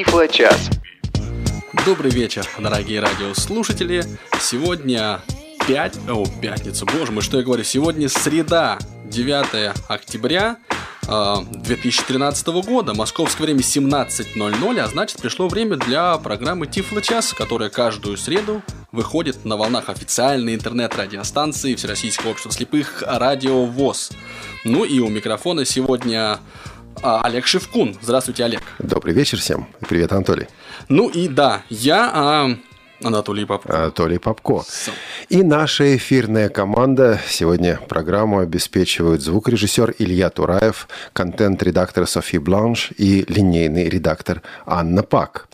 Тифло-час. Добрый вечер, дорогие радиослушатели. Сегодня 5... О, пятница, боже мой, что я говорю? Сегодня среда, 9 октября 2013 а, года. Московское время 17.00, а значит пришло время для программы Тифло час, которая каждую среду выходит на волнах официальной интернет-радиостанции Всероссийского общества слепых Радио ВОЗ. Ну и у микрофона сегодня Олег Шевкун. Здравствуйте, Олег. Добрый вечер всем. Привет, Анатолий. Ну и да, я а, Анатолий Попко. Анатолий Попко. И наша эфирная команда. Сегодня программу обеспечивают звукорежиссер Илья Тураев, контент-редактор Софи Бланш и линейный редактор Анна Пак.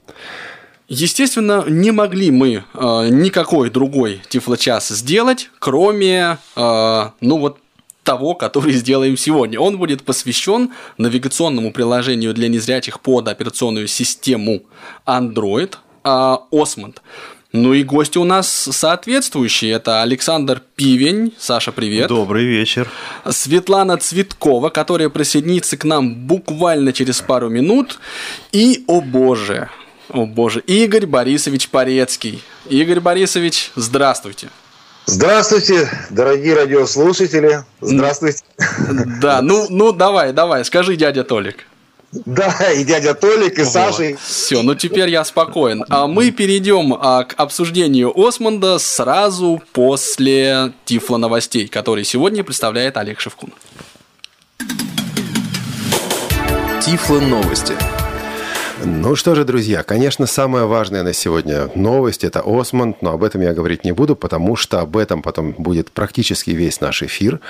Естественно, не могли мы э, никакой другой тифлочас сделать, кроме, э, ну вот, того, который сделаем сегодня. Он будет посвящен навигационному приложению для незрячих под операционную систему Android э, Osmond. Ну и гости у нас соответствующие. Это Александр Пивень. Саша, привет. Добрый вечер. Светлана Цветкова, которая присоединится к нам буквально через пару минут. И, о боже, о боже, Игорь Борисович Порецкий. Игорь Борисович, здравствуйте. Здравствуйте, дорогие радиослушатели. Здравствуйте. Да, ну, ну давай, давай, скажи, дядя Толик. Да, и дядя Толик, и вот. Саша. Все, ну теперь я спокоен. А мы перейдем а, к обсуждению Осмонда сразу после Тифла новостей, которые сегодня представляет Олег Шевкун. Тифло новости. Ну что же, друзья, конечно, самая важная на сегодня новость – это Осмонд, но об этом я говорить не буду, потому что об этом потом будет практически весь наш эфир.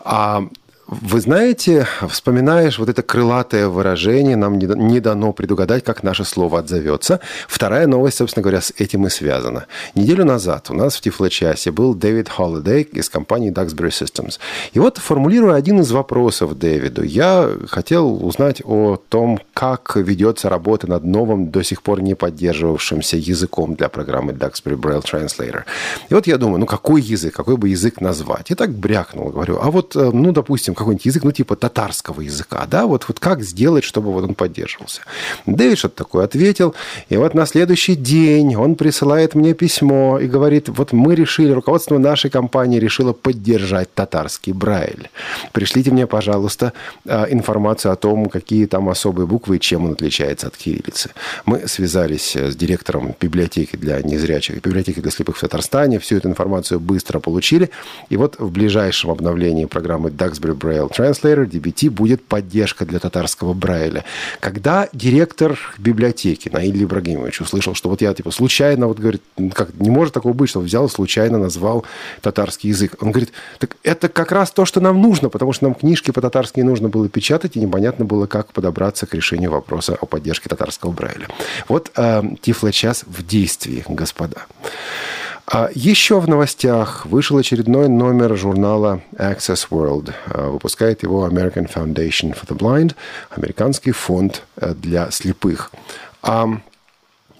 А вы знаете, вспоминаешь вот это крылатое выражение, нам не дано предугадать, как наше слово отзовется. Вторая новость, собственно говоря, с этим и связана. Неделю назад у нас в Тифлочасе был Дэвид Холлидей из компании Duxbury Systems. И вот, формулируя один из вопросов Дэвиду, я хотел узнать о том, как ведется работа над новым, до сих пор не поддерживавшимся языком для программы Duxbury Braille Translator. И вот я думаю, ну какой язык, какой бы язык назвать? И так брякнул, говорю, а вот, э, ну, допустим, какой-нибудь язык, ну, типа татарского языка, да, вот, вот как сделать, чтобы вот он поддерживался. Дэвид что-то такое ответил, и вот на следующий день он присылает мне письмо и говорит, вот мы решили, руководство нашей компании решило поддержать татарский Брайль. Пришлите мне, пожалуйста, а, информацию о том, какие там особые буквы и чем он отличается от кириллицы. Мы связались с директором библиотеки для незрячих, библиотеки для слепых в Татарстане, всю эту информацию быстро получили, и вот в ближайшем обновлении программы Duxbury Braille Translator, DBT, будет поддержка для татарского Брайля. Когда директор библиотеки Наиль Ибрагимович услышал, что вот я типа случайно, вот говорит, как не может такого быть, что взял случайно назвал татарский язык. Он говорит, так это как раз то, что нам нужно, потому что нам книжки по-татарски нужно было печатать, и непонятно было, как подобраться к решению вопроса о поддержке татарского Брайля. Вот э, Тифло-час в действии, господа. А еще в новостях вышел очередной номер журнала Access World. А, выпускает его American Foundation for the Blind, американский фонд э, для слепых. А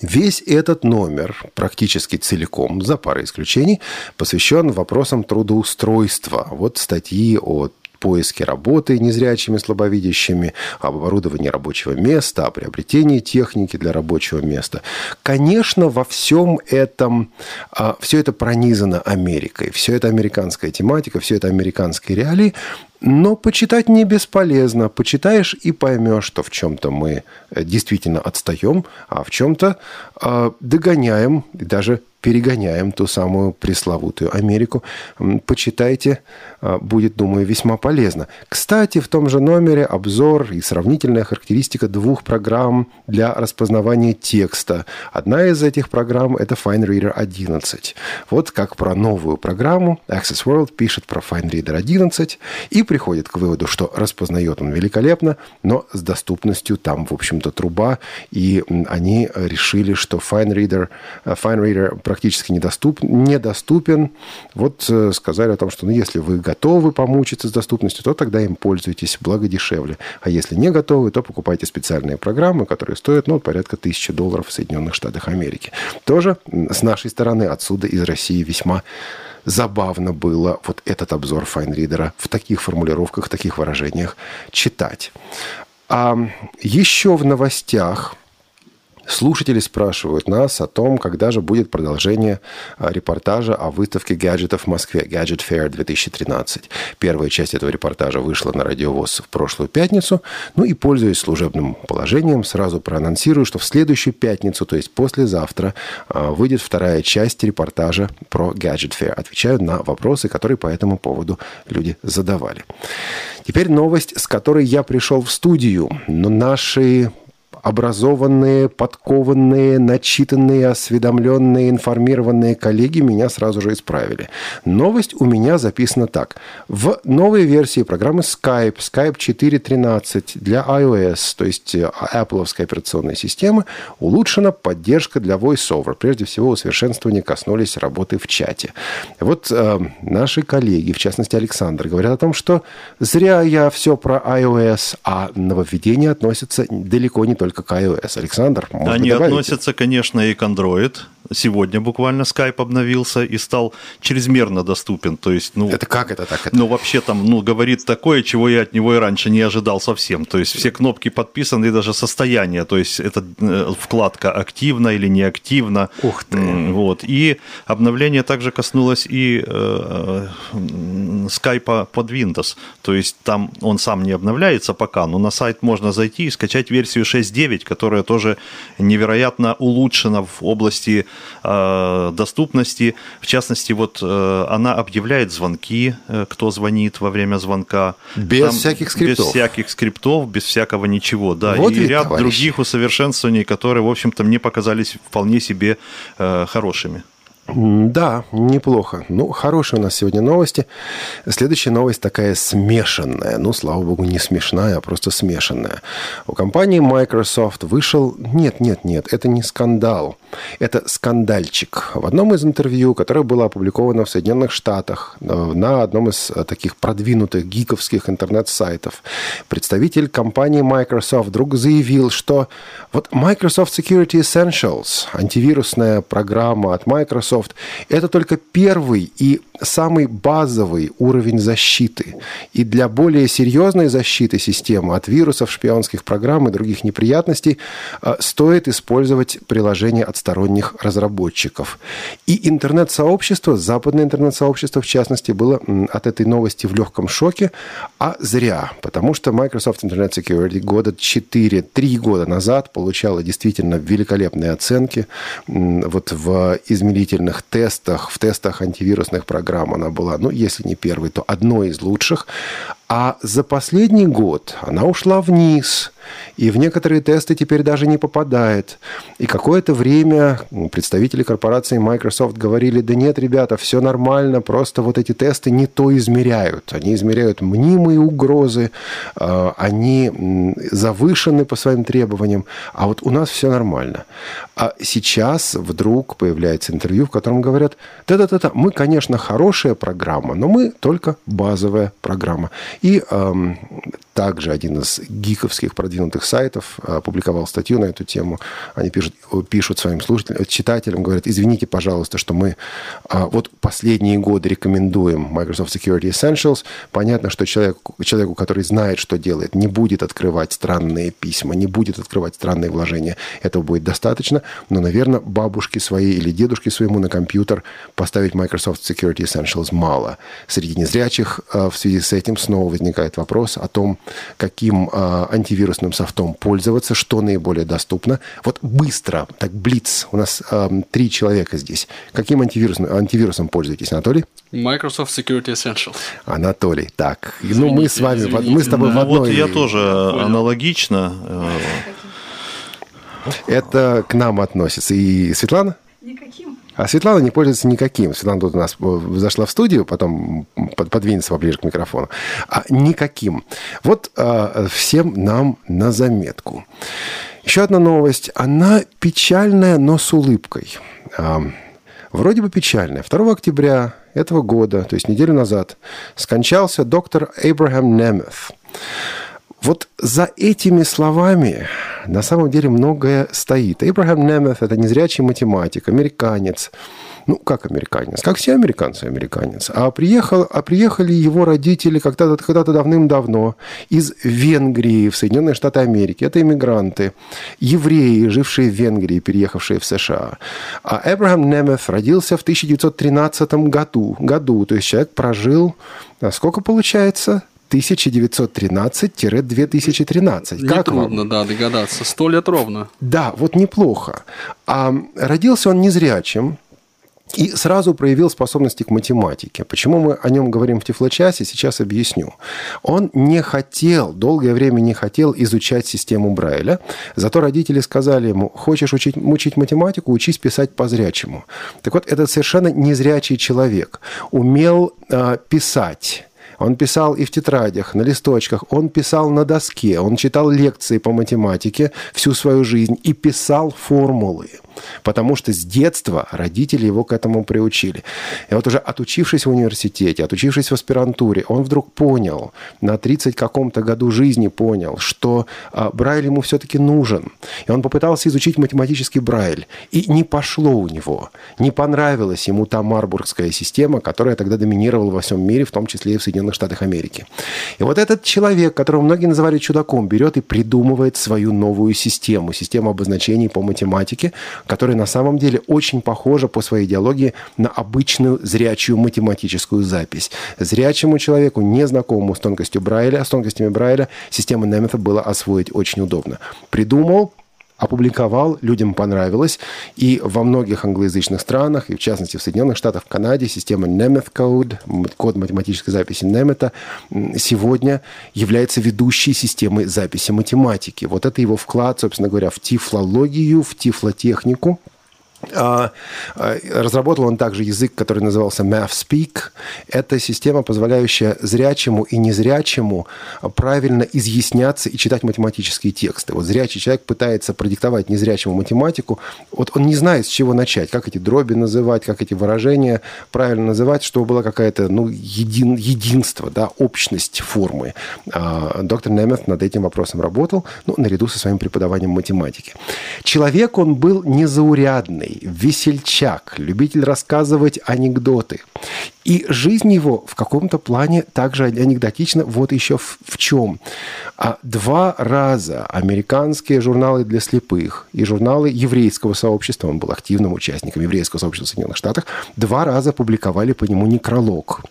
Весь этот номер, практически целиком, за парой исключений, посвящен вопросам трудоустройства. Вот статьи о поиске работы незрячими, слабовидящими, об оборудовании рабочего места, о приобретении техники для рабочего места. Конечно, во всем этом, а, все это пронизано Америкой, все это американская тематика, все это американские реалии, но почитать не бесполезно. Почитаешь и поймешь, что в чем-то мы э, действительно отстаем, а в чем-то э, догоняем и даже перегоняем ту самую пресловутую Америку. Почитайте, а, будет, думаю, весьма полезно. Кстати, в том же номере обзор и сравнительная характеристика двух программ для распознавания текста. Одна из этих программ – это FineReader 11. Вот как про новую программу Access World пишет про FineReader 11 и приходит к выводу, что распознает он великолепно, но с доступностью там, в общем-то, труба, и они решили, что FineReader, FineReader практически недоступ, недоступен. Вот э, сказали о том, что ну, если вы готовы помучиться с доступностью, то тогда им пользуйтесь, благо дешевле. А если не готовы, то покупайте специальные программы, которые стоят ну, порядка тысячи долларов в Соединенных Штатах Америки. Тоже с нашей стороны, отсюда, из России, весьма забавно было вот этот обзор Файнридера в таких формулировках, в таких выражениях читать. А еще в новостях Слушатели спрашивают нас о том, когда же будет продолжение а, репортажа о выставке гаджетов в Москве Gadget Fair 2013. Первая часть этого репортажа вышла на радиовоз в прошлую пятницу. Ну и, пользуясь служебным положением, сразу проанонсирую, что в следующую пятницу, то есть послезавтра, а, выйдет вторая часть репортажа про Gadget Fair. Отвечаю на вопросы, которые по этому поводу люди задавали. Теперь новость, с которой я пришел в студию. Но наши образованные, подкованные, начитанные, осведомленные, информированные коллеги меня сразу же исправили. Новость у меня записана так. В новой версии программы Skype, Skype 4.13 для iOS, то есть э, Apple операционной системы, улучшена поддержка для VoiceOver. Прежде всего, усовершенствования коснулись работы в чате. Вот э, наши коллеги, в частности Александр, говорят о том, что зря я все про iOS, а нововведения относятся далеко не только только к iOS. Александр, Они добавить? относятся, конечно, и к Android. Сегодня буквально Skype обновился и стал чрезмерно доступен. То есть, ну, это как это так? Это? Ну, вообще там, ну, говорит такое, чего я от него и раньше не ожидал совсем. То есть, все кнопки подписаны, и даже состояние. То есть, это э, вкладка активно или неактивно. Ух ты. Вот. И обновление также коснулось и э, Skype под Windows. То есть, там он сам не обновляется пока, но на сайт можно зайти и скачать версию 6.9, которая тоже невероятно улучшена в области Э, доступности. В частности, вот э, она объявляет звонки, э, кто звонит во время звонка. Без Там, всяких скриптов. Без всяких скриптов, без всякого ничего, да. Вот и ряд товарищ. других усовершенствований, которые, в общем-то, мне показались вполне себе хорошими. Да, неплохо. Ну, хорошие у нас сегодня новости. Следующая новость такая смешанная. Ну, слава богу, не смешная, а просто смешанная. У компании Microsoft вышел... Нет, нет, нет, это не скандал. Это скандальчик. В одном из интервью, которое было опубликовано в Соединенных Штатах, на одном из э, таких продвинутых гиковских интернет-сайтов, представитель компании Microsoft вдруг заявил, что вот Microsoft Security Essentials, антивирусная программа от Microsoft, Microsoft, это только первый и самый базовый уровень защиты. И для более серьезной защиты системы от вирусов, шпионских программ и других неприятностей э, стоит использовать приложение от сторонних разработчиков. И интернет-сообщество, западное интернет-сообщество в частности, было от этой новости в легком шоке, а зря, потому что Microsoft Internet Security года 4-3 года назад получала действительно великолепные оценки вот в измерительных тестах, в тестах антивирусных программ она была, ну, если не первой, то одной из лучших. А за последний год она ушла вниз, и в некоторые тесты теперь даже не попадает. И какое-то время представители корпорации Microsoft говорили, да нет, ребята, все нормально, просто вот эти тесты не то измеряют. Они измеряют мнимые угрозы, а, они завышены по своим требованиям, а вот у нас все нормально. А сейчас вдруг появляется интервью, в котором говорят, да-да-да, мы, конечно, хорошая программа, но мы только базовая программа. И эм, также один из гиковских продвинутых сайтов опубликовал статью на эту тему. Они пишут, пишут своим слушателям, читателям, говорят, извините, пожалуйста, что мы а, вот последние годы рекомендуем Microsoft Security Essentials. Понятно, что человек, человеку, который знает, что делает, не будет открывать странные письма, не будет открывать странные вложения. Этого будет достаточно. Но, наверное, бабушке своей или дедушке своему на компьютер поставить Microsoft Security Essentials мало. Среди незрячих а, в связи с этим снова возникает вопрос о том, каким э, антивирусным софтом пользоваться, что наиболее доступно. Вот быстро, так блиц, у нас э, три человека здесь. Каким антивирусом, антивирусом пользуетесь, Анатолий? Microsoft Security Essentials. Анатолий, так, извините, ну мы с вами, извините. мы с тобой ну, в одной... Вот я тоже Понял. аналогично. Э, Это к нам относится. И Светлана? А Светлана не пользуется никаким. Светлана тут у нас зашла в студию, потом подвинется поближе к микрофону. А никаким. Вот а, всем нам на заметку. Еще одна новость. Она печальная, но с улыбкой. А, вроде бы печальная. 2 октября этого года, то есть неделю назад, скончался доктор Эйбрахам Немeth. Вот за этими словами на самом деле многое стоит. Эйбрахам Немeth – это незрячий математик, американец, Ну, как американец? Как все американцы американец. А, приехал, а приехали его родители когда-то когда давным-давно из Венгрии в Соединенные Штаты Америки. Это иммигранты, евреи, жившие в Венгрии, переехавшие в США. А Эбрахам Немeth родился в 1913 году. году. То есть человек прожил, а сколько получается? 1913-2013. Как трудно, вам? да, догадаться. Сто лет ровно. Да, вот неплохо. А родился он незрячим, и сразу проявил способности к математике. Почему мы о нем говорим в Тифлочасе, сейчас объясню. Он не хотел, долгое время не хотел изучать систему Брайля, зато родители сказали ему, хочешь учить, учить математику, учись писать по-зрячему. Так вот, этот совершенно незрячий человек умел э, писать он писал и в тетрадях, на листочках, он писал на доске, он читал лекции по математике всю свою жизнь и писал формулы потому что с детства родители его к этому приучили. И вот уже отучившись в университете, отучившись в аспирантуре, он вдруг понял, на 30 каком-то году жизни понял, что а, Брайль ему все-таки нужен. И он попытался изучить математический Брайль. И не пошло у него. Не понравилась ему та марбургская система, которая тогда доминировала во всем мире, в том числе и в Соединенных Штатах Америки. И вот этот человек, которого многие называли чудаком, берет и придумывает свою новую систему, систему обозначений по математике, которая на самом деле очень похожа по своей идеологии на обычную зрячую математическую запись. Зрячему человеку, незнакомому с тонкостью Брайля, с тонкостями Брайля, систему Немета было освоить очень удобно. Придумал, опубликовал, людям понравилось. И во многих англоязычных странах, и в частности в Соединенных Штатах, в Канаде, система Nemeth Code, код математической записи Немета, сегодня является ведущей системой записи математики. Вот это его вклад, собственно говоря, в тифлологию, в тифлотехнику. А, а, разработал он также язык, который назывался MathSpeak. Это система, позволяющая зрячему и незрячему правильно изъясняться и читать математические тексты. Вот зрячий человек пытается продиктовать незрячему математику. Вот он не знает, с чего начать, как эти дроби называть, как эти выражения правильно называть, чтобы была какая-то ну, един, единство, да, общность формы. А, доктор Немeth над этим вопросом работал, ну, наряду со своим преподаванием математики. Человек он был незаурядный весельчак, любитель рассказывать анекдоты. И жизнь его в каком-то плане также анекдотична. Вот еще в, в чем. А два раза американские журналы для слепых и журналы еврейского сообщества, он был активным участником еврейского сообщества в Соединенных Штатах, два раза публиковали по нему некролог.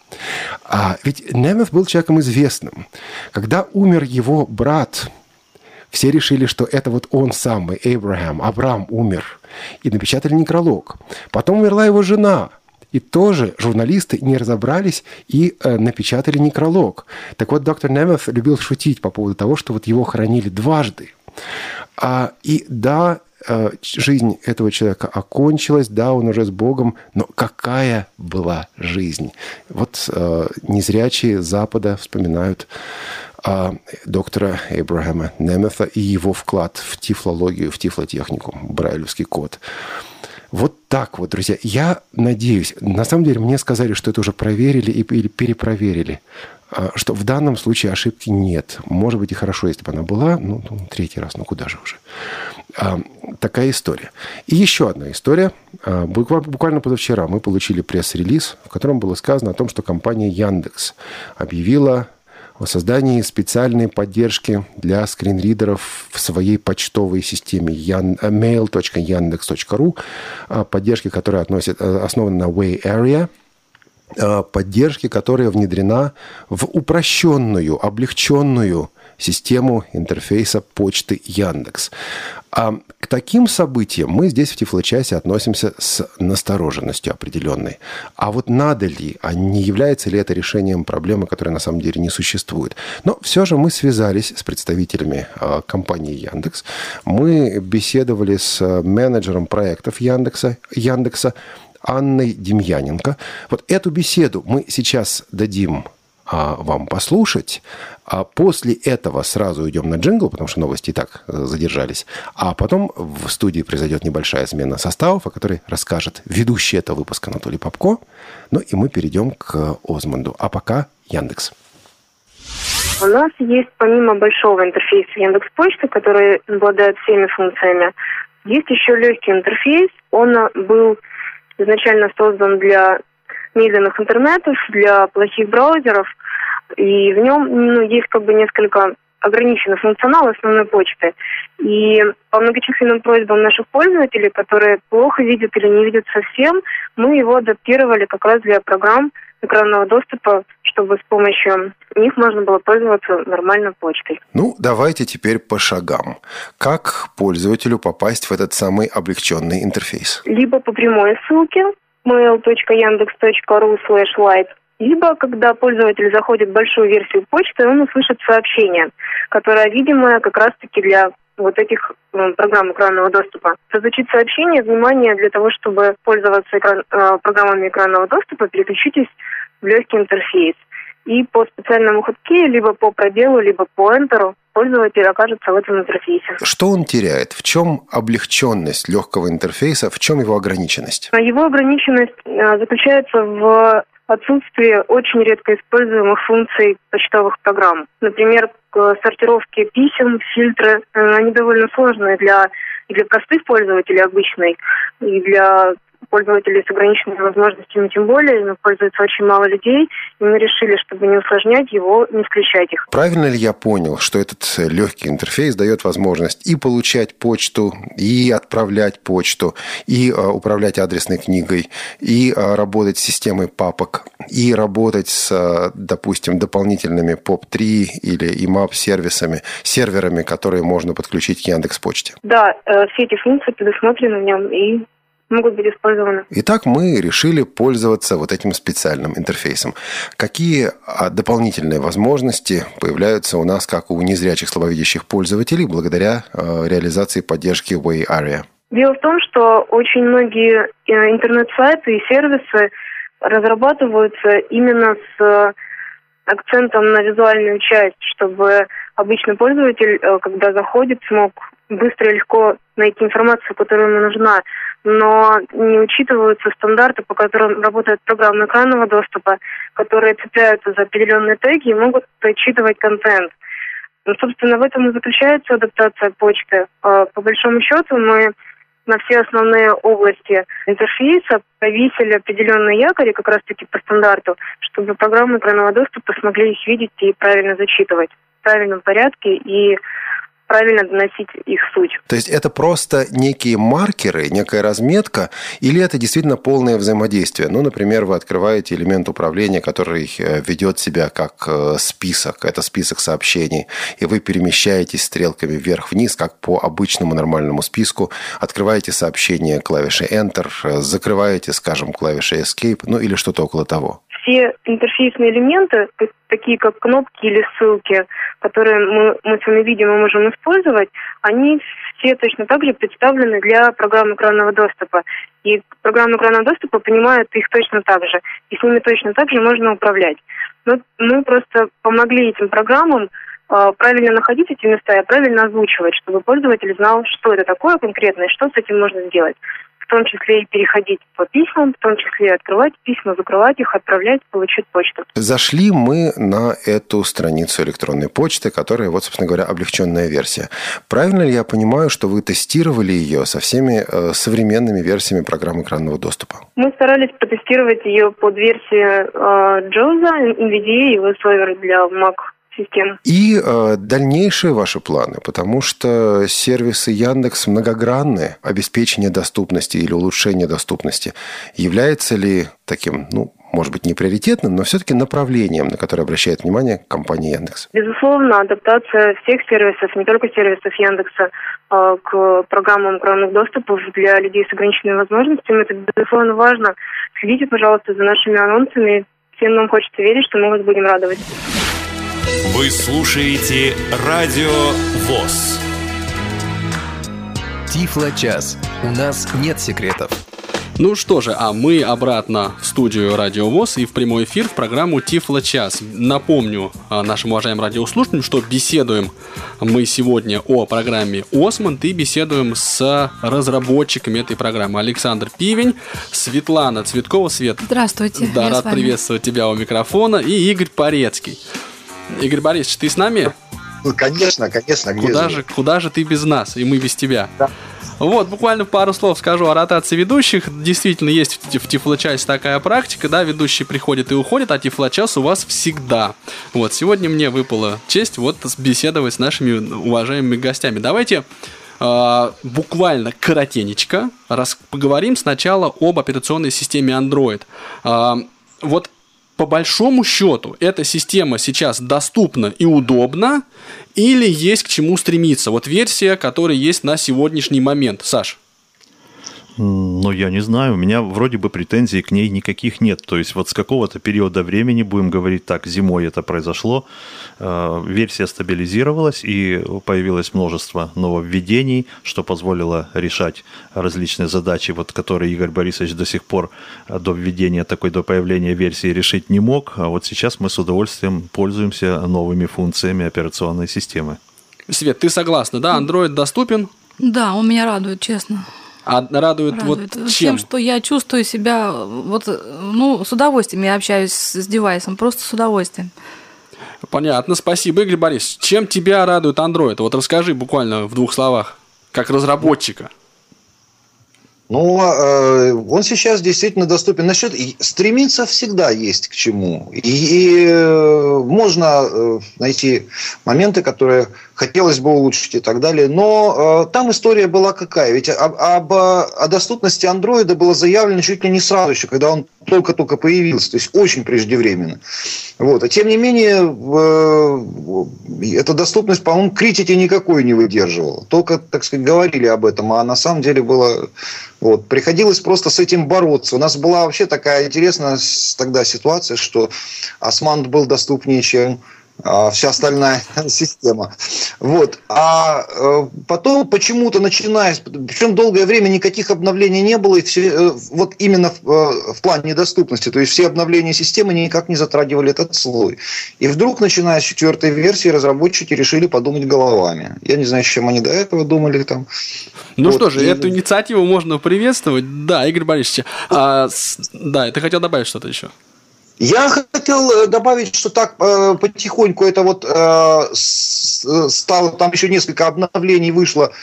А ведь Немeth был человеком известным. Когда умер его брат, все решили, что это вот он самый, Эйбрахам, Авраам умер. И напечатали некролог. Потом умерла его жена. И тоже журналисты не разобрались и э, напечатали некролог. Так вот, доктор Немeth любил шутить по поводу того, что вот его хоронили дважды. А, и да, э, жизнь этого человека окончилась, да, он уже с Богом, но какая была жизнь? Вот э, незрячие Запада вспоминают доктора Эбрахама Немета и его вклад в тифлологию, в тифлотехнику, брайлевский код. Вот так вот, друзья. Я надеюсь, на самом деле мне сказали, что это уже проверили или перепроверили, а, что в данном случае ошибки нет. Может быть и хорошо, если бы она была, ну, ну третий раз, ну куда же уже. А, такая история. И еще одна история. А, буквально позавчера мы получили пресс-релиз, в котором было сказано о том, что компания Яндекс объявила о создании специальной поддержки для скринридеров в своей почтовой системе mail.yandex.ru, а, поддержки, которая относит, э, основана на Way Area, а, поддержки, которая внедрена в упрощенную, облегченную систему интерфейса почты Яндекс. А к таким событиям мы здесь в Тифлочасе относимся с настороженностью определенной. А вот надо ли, а не является ли это решением проблемы, которая на самом деле не существует? Но все же мы связались с представителями а, компании Яндекс. Мы беседовали с менеджером проектов Яндекса, Яндекса Анной Демьяненко. Вот эту беседу мы сейчас дадим а, вам послушать. А после этого сразу идем на джингл, потому что новости и так э, задержались. А потом в студии произойдет небольшая смена составов, о которой расскажет ведущий этого выпуска Анатолий Попко. Ну и мы перейдем к Озманду. А пока Яндекс. У нас есть помимо большого интерфейса Яндекс Почты, который обладает всеми функциями, есть еще легкий интерфейс. Он был изначально создан для медленных интернетов, для плохих браузеров, и в нем ну, есть как бы несколько ограниченный функционал основной почты. И по многочисленным просьбам наших пользователей, которые плохо видят или не видят совсем, мы его адаптировали как раз для программ экранного доступа, чтобы с помощью них можно было пользоваться нормальной почтой. Ну, давайте теперь по шагам. Как пользователю попасть в этот самый облегченный интерфейс? Либо по прямой ссылке mail.yandex.ru slash light, либо, когда пользователь заходит в большую версию почты, он услышит сообщение, которое видимое как раз-таки для вот этих э, программ экранного доступа. Разучить сообщение, внимание, для того, чтобы пользоваться экран, э, программами экранного доступа, переключитесь в легкий интерфейс. И по специальному ходке, либо по пробелу, либо по Enter пользователь окажется в этом интерфейсе. Что он теряет? В чем облегченность легкого интерфейса? В чем его ограниченность? Его ограниченность э, заключается в отсутствие очень редко используемых функций почтовых программ. Например, к сортировке писем, фильтры, э, они довольно сложные для, и для простых пользователей обычной, и для пользователей с ограниченными возможностями, тем более, им пользуется очень мало людей, и мы решили, чтобы не усложнять его, не включать их. Правильно ли я понял, что этот легкий интерфейс дает возможность и получать почту, и отправлять почту, и э, управлять адресной книгой, и э, работать с системой папок, и работать с, э, допустим, дополнительными POP3 или IMAP сервисами, серверами, которые можно подключить к Яндекс Почте? Да, все эти функции предусмотрены в нем, и могут быть использованы. Итак, мы решили пользоваться вот этим специальным интерфейсом. Какие а, дополнительные возможности появляются у нас, как у незрячих слабовидящих пользователей, благодаря а, реализации поддержки Way Area? Дело в том, что очень многие э, интернет-сайты и сервисы разрабатываются именно с акцентом на визуальную часть, чтобы обычный пользователь, э, когда заходит, смог быстро и легко найти информацию, которая ему нужна, но не учитываются стандарты, по которым работает программа экранного доступа, которые цепляются за определенные теги и могут отчитывать контент. Ну, собственно, в этом и заключается адаптация почты. А, по большому счету мы на все основные области интерфейса повесили определенные якори как раз-таки по стандарту, чтобы программы экранного доступа смогли их видеть и правильно зачитывать в правильном порядке и правильно доносить их суть. То есть это просто некие маркеры, некая разметка, или это действительно полное взаимодействие? Ну, например, вы открываете элемент управления, который э, ведет себя как э, список, это список сообщений, и вы перемещаетесь стрелками вверх-вниз, как по обычному нормальному списку, открываете сообщение клавишей Enter, э, закрываете, скажем, клавишей Escape, ну или что-то около того все интерфейсные элементы, такие как кнопки или ссылки, которые мы, мы с вами видим и можем использовать, они все точно так же представлены для программ экранного доступа. И программы экранного доступа понимают их точно так же. И с ними точно так же можно управлять. Но мы просто помогли этим программам э, правильно находить эти места и правильно озвучивать, чтобы пользователь знал, что это такое конкретно и что с этим можно сделать в том числе и переходить по письмам, в том числе открывать письма, закрывать их, отправлять, получить почту. Зашли мы на эту страницу электронной почты, которая, вот, собственно говоря, облегченная версия. Правильно ли я понимаю, что вы тестировали ее со всеми э, современными версиями программы экранного доступа? Мы старались протестировать ее под версией э, JAWS, NVDA и VSover для Mac систем. И э, дальнейшие ваши планы, потому что сервисы Яндекс многогранные. Обеспечение доступности или улучшение доступности является ли таким, ну, может быть, не приоритетным, но все-таки направлением, на которое обращает внимание компания Яндекс? Безусловно, адаптация всех сервисов, не только сервисов Яндекса, а, к программам экранных доступов для людей с ограниченными возможностями, это, безусловно, важно. Следите, пожалуйста, за нашими анонсами. Всем нам хочется верить, что мы вас будем радовать. Вы слушаете Радио ВОЗ. Тифло-час. У нас нет секретов. Ну что же, а мы обратно в студию Радио ВОЗ и в прямой эфир в программу Тифло час. Напомню а, нашим уважаемым радиослушателям, что беседуем мы сегодня о программе Осмонд и беседуем с разработчиками этой программы. Александр Пивень, Светлана Цветкова. Свет. Здравствуйте. Да, рад приветствовать тебя у микрофона. И Игорь Порецкий. Игорь Борисович, ты с нами? Ну, конечно, конечно. Куда же, куда же ты без нас, и мы без тебя? Да. Вот, буквально пару слов скажу о ротации ведущих. Действительно, есть в Тифлочасе такая практика, да, ведущий приходит и уходит, а Тифлочас у вас всегда. Вот, сегодня мне выпала честь вот беседовать с нашими уважаемыми гостями. Давайте э, буквально коротенечко раз, поговорим сначала об операционной системе Android. Э, вот по большому счету эта система сейчас доступна и удобна, или есть к чему стремиться? Вот версия, которая есть на сегодняшний момент. Саш. Ну, я не знаю, у меня вроде бы претензий к ней никаких нет. То есть вот с какого-то периода времени, будем говорить так, зимой это произошло, э, версия стабилизировалась и появилось множество нововведений, что позволило решать различные задачи, вот, которые Игорь Борисович до сих пор э, до введения такой, до появления версии решить не мог. А вот сейчас мы с удовольствием пользуемся новыми функциями операционной системы. Свет, ты согласна, да? Android доступен? Да, он меня радует, честно. А радует, радует. вот чем? Тем, что я чувствую себя вот, ну, с удовольствием. Я общаюсь с девайсом, просто с удовольствием. Понятно, спасибо, Игорь Борис. Чем тебя радует Android? Вот расскажи буквально в двух словах, как разработчика. Ну, э, он сейчас действительно доступен. Насчет стремиться всегда есть к чему. И, и э, можно э, найти моменты, которые хотелось бы улучшить и так далее. Но э, там история была какая? Ведь об, об, о доступности андроида было заявлено чуть ли не сразу еще, когда он только-только появился. То есть очень преждевременно. Вот. А тем не менее, э, эта доступность, по-моему, критики никакой не выдерживала. Только, так сказать, говорили об этом, а на самом деле было... Вот. Приходилось просто с этим бороться. У нас была вообще такая интересная тогда ситуация, что Османт был доступнее, чем вся остальная система. Вот. А э, потом почему-то начиная, причем долгое время никаких обновлений не было, и все, э, вот именно в, э, в плане недоступности, то есть все обновления системы никак не затрагивали этот слой. И вдруг, начиная с четвертой версии, разработчики решили подумать головами. Я не знаю, с чем они до этого думали там. Ну вот. что же, и... эту инициативу можно приветствовать. Да, Игорь Борисович, а, да, ты хотел добавить что-то еще? Я хотел э, добавить, что так э, потихоньку это вот э, стало, там еще несколько обновлений вышло,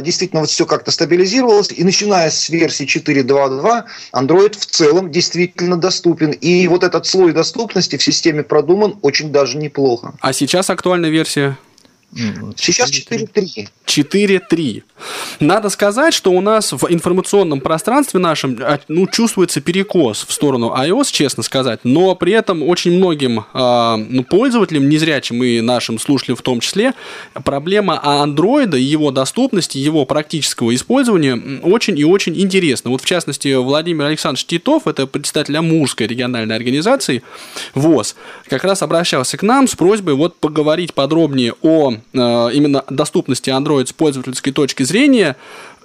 действительно вот все как-то стабилизировалось, и начиная с версии 4.2.2 Android в целом действительно доступен, и вот этот слой доступности в системе продуман очень даже неплохо. А сейчас актуальная версия? Сейчас 4.3. 4.3. Надо сказать, что у нас в информационном пространстве нашем а, ну, чувствуется перекос в сторону iOS, честно сказать, но при этом очень многим э, ну, пользователям, незрячим и нашим слушателям в том числе, проблема Android и его доступности, его практического использования очень и очень интересна. Вот в частности, Владимир Александрович Титов, это председатель Амурской региональной организации ВОЗ, как раз обращался к нам с просьбой вот поговорить подробнее о Э, именно доступности Android с пользовательской точки зрения,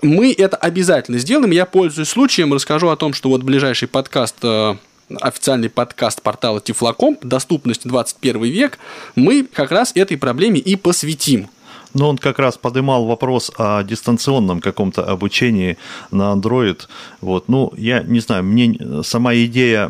мы это обязательно сделаем. Я пользуюсь случаем, расскажу о том, что вот ближайший подкаст э, официальный подкаст портала Тифлокомп «Доступность 21 век», мы как раз этой проблеме и посвятим. Но он как раз поднимал вопрос о дистанционном каком-то обучении на Android. Вот. Ну, я не знаю, мне сама идея,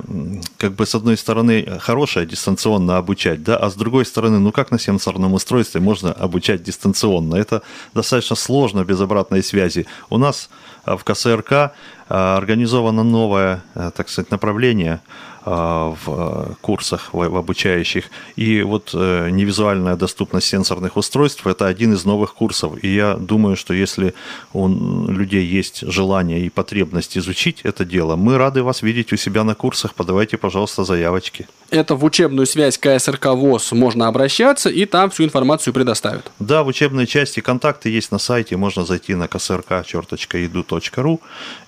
как бы, с одной стороны, хорошая дистанционно обучать, да, а с другой стороны, ну, как на сенсорном устройстве можно обучать дистанционно? Это достаточно сложно без обратной связи. У нас в КСРК а, организовано новое, э, так сказать, направление – а, в э, курсах в обучающих. И вот э, невизуальная доступность сенсорных устройств – это один из новых курсов. И я думаю, что если у людей есть желание и потребность изучить это дело, мы рады вас видеть у себя на курсах. Подавайте, пожалуйста, заявочки. Это в учебную связь КСРК ВОЗ можно обращаться, и там всю информацию предоставят. Да, в учебной части контакты есть на сайте, можно зайти на ksrk.edu.ru,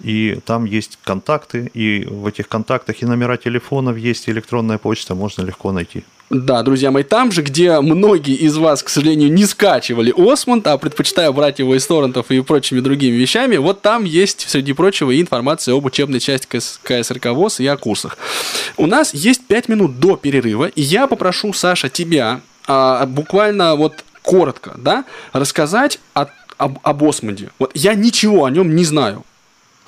и там есть контакты, и в этих контактах и номера телефона, телефонов есть, электронная почта, можно легко найти. Да, друзья мои, там же, где многие из вас, к сожалению, не скачивали Осмонд, а предпочитаю брать его из торрентов и прочими другими вещами, вот там есть, среди прочего, информация об учебной части КСРК ВОЗ и о курсах. У нас есть 5 минут до перерыва, и я попрошу, Саша, тебя а, буквально вот коротко, да, рассказать о, об, об Осмонде. Вот я ничего о нем не знаю.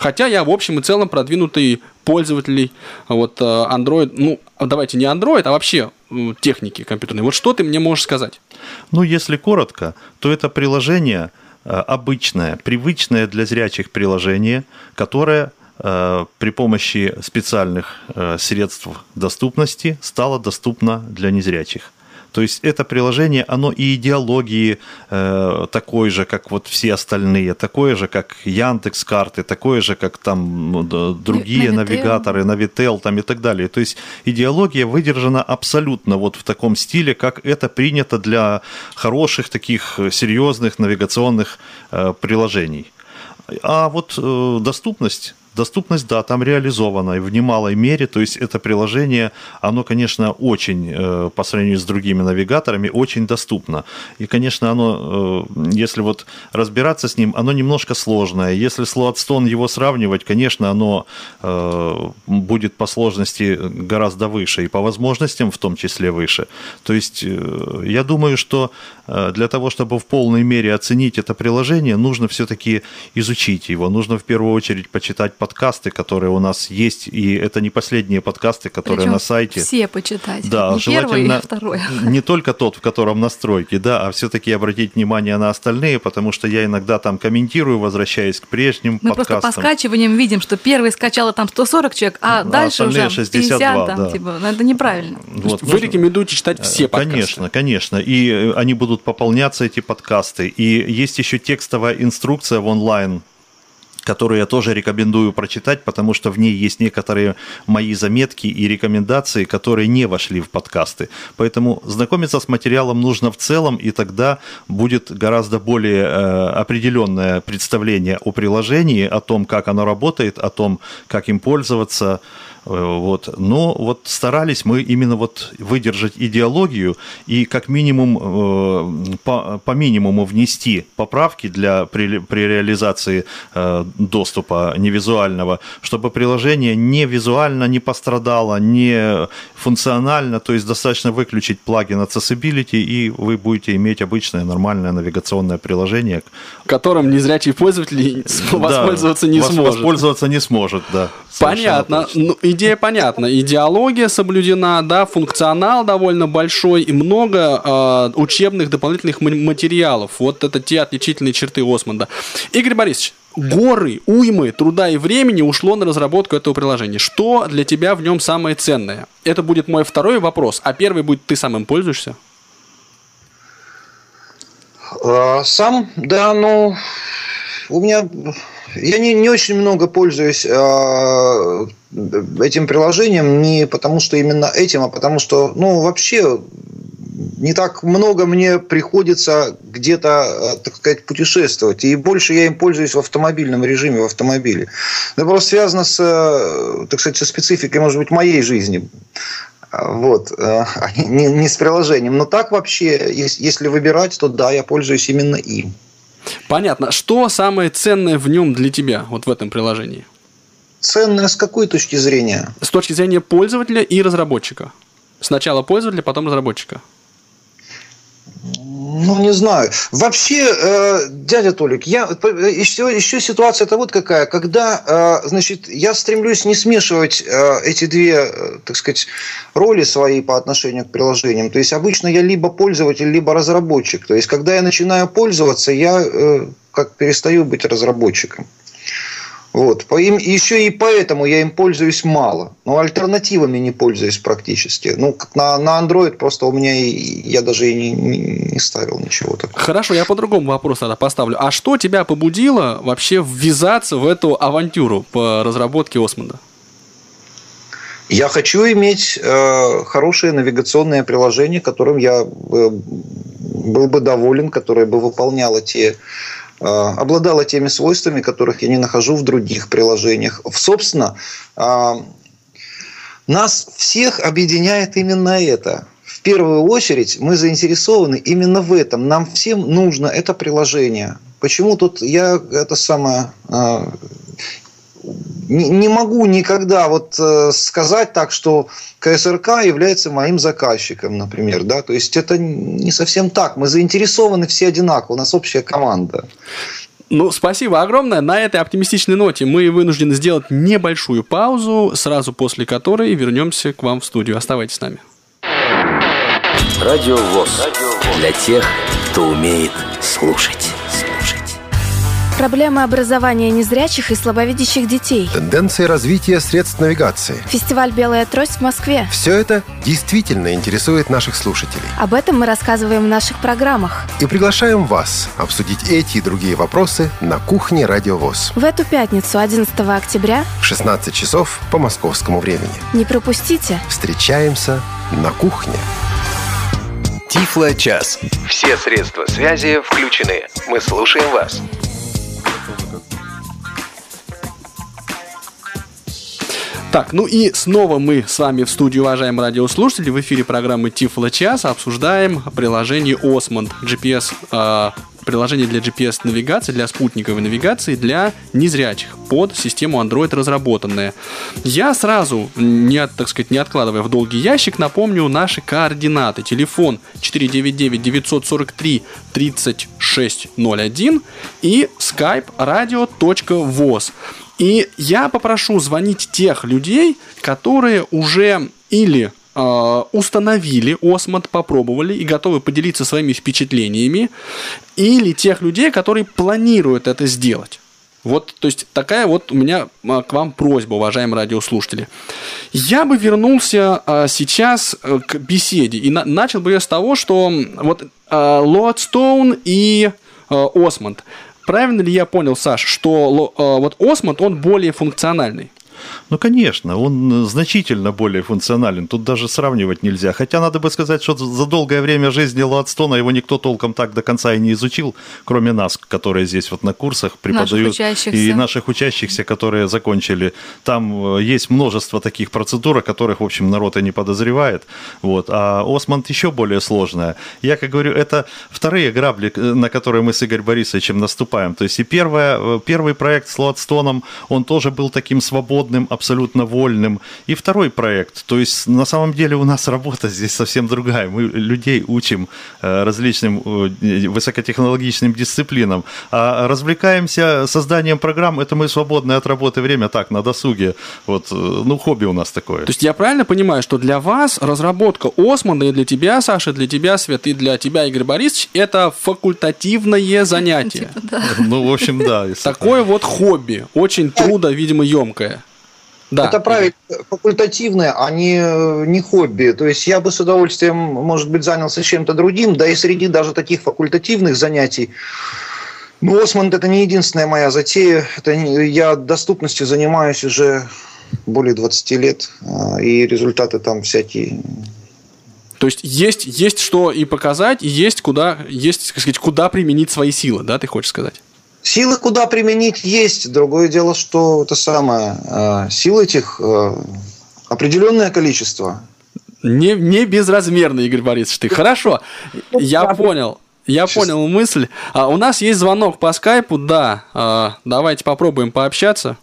Хотя я, в общем и целом, продвинутый пользователей вот э, Android, ну, давайте не Android, а вообще техники компьютерные. Вот что ты мне можешь сказать? Ну, если коротко, то это приложение обычное, привычное для зрячих приложение, которое при помощи специальных средств доступности стало доступно для незрячих. То есть это приложение, оно и идеологии э, такой же, как вот все остальные, такое же, как Яндекс карты, такое же, как там ну, другие Navitel. навигаторы, Navitel там и так далее. То есть идеология выдержана абсолютно вот в таком стиле, как это принято для хороших таких серьезных навигационных э, приложений. А вот э, доступность Доступность, да, там реализована и в немалой мере. То есть это приложение, оно, конечно, очень, э, по сравнению с другими навигаторами, очень доступно. И, конечно, оно, э, если вот разбираться с ним, оно немножко сложное. Если с Loadstone его сравнивать, конечно, оно э, будет по сложности гораздо выше и по возможностям в том числе выше. То есть я думаю, что для того, чтобы в полной мере оценить это приложение, нужно все-таки изучить его. Нужно в первую очередь почитать подкасты, которые у нас есть, и это не последние подкасты, которые Причем на сайте. Все почитать. Да, не желательно первый, второй. не только тот, в котором настройки, да, а все-таки обратить внимание на остальные, потому что я иногда там комментирую, возвращаясь к прежним Мы подкастам. Мы просто по скачиваниям видим, что первый скачало там 140 человек, а, а дальше уже 62, 50, там, да. типа, ну, это неправильно. Вот, Вы рекомендуете читать э, все подкасты? Конечно, конечно. И э, они будут пополняться, эти подкасты. И есть еще текстовая инструкция в онлайн которую я тоже рекомендую прочитать, потому что в ней есть некоторые мои заметки и рекомендации, которые не вошли в подкасты. Поэтому знакомиться с материалом нужно в целом, и тогда будет гораздо более э, определенное представление о приложении, о том, как оно работает, о том, как им пользоваться, вот. Но вот старались мы именно вот выдержать идеологию и как минимум э, по, по минимуму внести поправки для, при, при реализации э, доступа невизуального, чтобы приложение не визуально не пострадало, не функционально, то есть достаточно выключить плагин Accessibility, и вы будете иметь обычное нормальное навигационное приложение. Которым незрячий пользователь воспользоваться да, не сможет. Воспользоваться не сможет, да. Понятно. Ну, идея понятна. Идеология соблюдена, да, функционал довольно большой и много э, учебных дополнительных материалов. Вот это те отличительные черты Осмонда. Игорь Борисович, горы, уймы труда и времени ушло на разработку этого приложения. Что для тебя в нем самое ценное? Это будет мой второй вопрос, а первый будет ты самым пользуешься? А, сам, да, ну, у меня я не, не очень много пользуюсь э, этим приложением, не потому что именно этим, а потому что, ну, вообще не так много мне приходится где-то, так сказать, путешествовать. И больше я им пользуюсь в автомобильном режиме, в автомобиле. Это просто связано с, так сказать, со спецификой, может быть, моей жизни. Вот, не, не с приложением. Но так вообще, если выбирать, то да, я пользуюсь именно им. Понятно. Что самое ценное в нем для тебя, вот в этом приложении? Ценное с какой точки зрения? С точки зрения пользователя и разработчика. Сначала пользователя, потом разработчика. Ну, не знаю. Вообще, э, дядя Толик, я, еще, еще ситуация-то вот какая. Когда, э, значит, я стремлюсь не смешивать э, эти две, э, так сказать, роли свои по отношению к приложениям. То есть, обычно я либо пользователь, либо разработчик. То есть, когда я начинаю пользоваться, я э, как перестаю быть разработчиком. Вот. Еще и поэтому я им пользуюсь мало. Но альтернативами не пользуюсь практически. Ну, на, на Android просто у меня и, я даже и не, не ставил ничего такого. Хорошо, я по-другому вопрос тогда поставлю. А что тебя побудило вообще ввязаться в эту авантюру по разработке Осмонда? Я хочу иметь э, хорошее навигационное приложение, которым я э, был бы доволен, которое бы выполняло те обладала теми свойствами, которых я не нахожу в других приложениях. Собственно, а, нас всех объединяет именно это. В первую очередь мы заинтересованы именно в этом. Нам всем нужно это приложение. Почему тут я это самое а, не, могу никогда вот э, сказать так, что КСРК является моим заказчиком, например, да, то есть это не совсем так. Мы заинтересованы все одинаково, у нас общая команда. Ну, спасибо огромное. На этой оптимистичной ноте мы вынуждены сделать небольшую паузу, сразу после которой вернемся к вам в студию. Оставайтесь с нами. Радио ВОЗ. Для тех, кто умеет слушать. Проблемы образования незрячих и слабовидящих детей. Тенденции развития средств навигации. Фестиваль «Белая трость» в Москве. Все это действительно интересует наших слушателей. Об этом мы рассказываем в наших программах. И приглашаем вас обсудить эти и другие вопросы на кухне Радио ВОЗ. В эту пятницу, 11 октября, В 16 часов по московскому времени. не пропустите. Встречаемся на кухне. Тифло час. Все средства связи включены. Мы слушаем вас. Так, ну и снова мы с вами в студии, уважаемые радиослушатели, в эфире программы Тифло Час обсуждаем приложение Osmond GPS, э, приложение для GPS-навигации, для спутниковой навигации для незрячих под систему Android разработанное. Я сразу, не, так сказать, не откладывая в долгий ящик, напомню наши координаты. Телефон 499-943-3601 и skype radio.voz. И я попрошу звонить тех людей, которые уже или э, установили Осмод, попробовали и готовы поделиться своими впечатлениями, или тех людей, которые планируют это сделать. Вот, то есть такая вот у меня а, к вам просьба, уважаемые радиослушатели. Я бы вернулся а, сейчас э, к беседе и на- начал бы я с того, что вот а, Лоадстоун и а, Осмонд. Правильно ли я понял, Саш, что а, вот Осмонд, он более функциональный? Ну, конечно, он значительно более функционален. Тут даже сравнивать нельзя. Хотя надо бы сказать, что за долгое время жизни Ладстона его никто толком так до конца и не изучил, кроме нас, которые здесь вот на курсах преподают. учащихся. И наших учащихся, которые закончили. Там э, есть множество таких процедур, о которых, в общем, народ и не подозревает. Вот. А Осмонд еще более сложная. Я, как говорю, это вторые грабли, э, на которые мы с Игорем Борисовичем наступаем. То есть и первое, э, первый проект с Ладстоном, он тоже был таким свободным, абсолютно вольным. И второй проект, то есть на самом деле у нас работа здесь совсем другая. Мы людей учим э, различным э, высокотехнологичным дисциплинам. А развлекаемся созданием программ, это мы свободное от работы время так, на досуге. Вот, э, ну, хобби у нас такое. То есть я правильно понимаю, что для вас разработка Осмонда и для тебя, Саша, для тебя, Свет, и для тебя, Игорь Борисович, это факультативное занятие. Типа, да. Ну, в общем, да. Такое вот хобби, очень трудо, видимо, емкое. Да. Это правильно, факультативное, а не, не хобби. То есть я бы с удовольствием, может быть, занялся чем-то другим, да и среди даже таких факультативных занятий. Ну, Осмонд это не единственная моя затея. Это не- я доступностью занимаюсь уже более 20 лет, а, и результаты там всякие. То есть есть, есть что и показать, и есть куда, есть, так сказать, куда применить свои силы, да, ты хочешь сказать? Силы куда применить есть. Другое дело, что это самое, а, сил этих а, определенное количество. Не, не безразмерно, Игорь Борисович, ты. Хорошо, я понял. Я понял мысль. А, у нас есть звонок по скайпу, да. А, давайте попробуем пообщаться.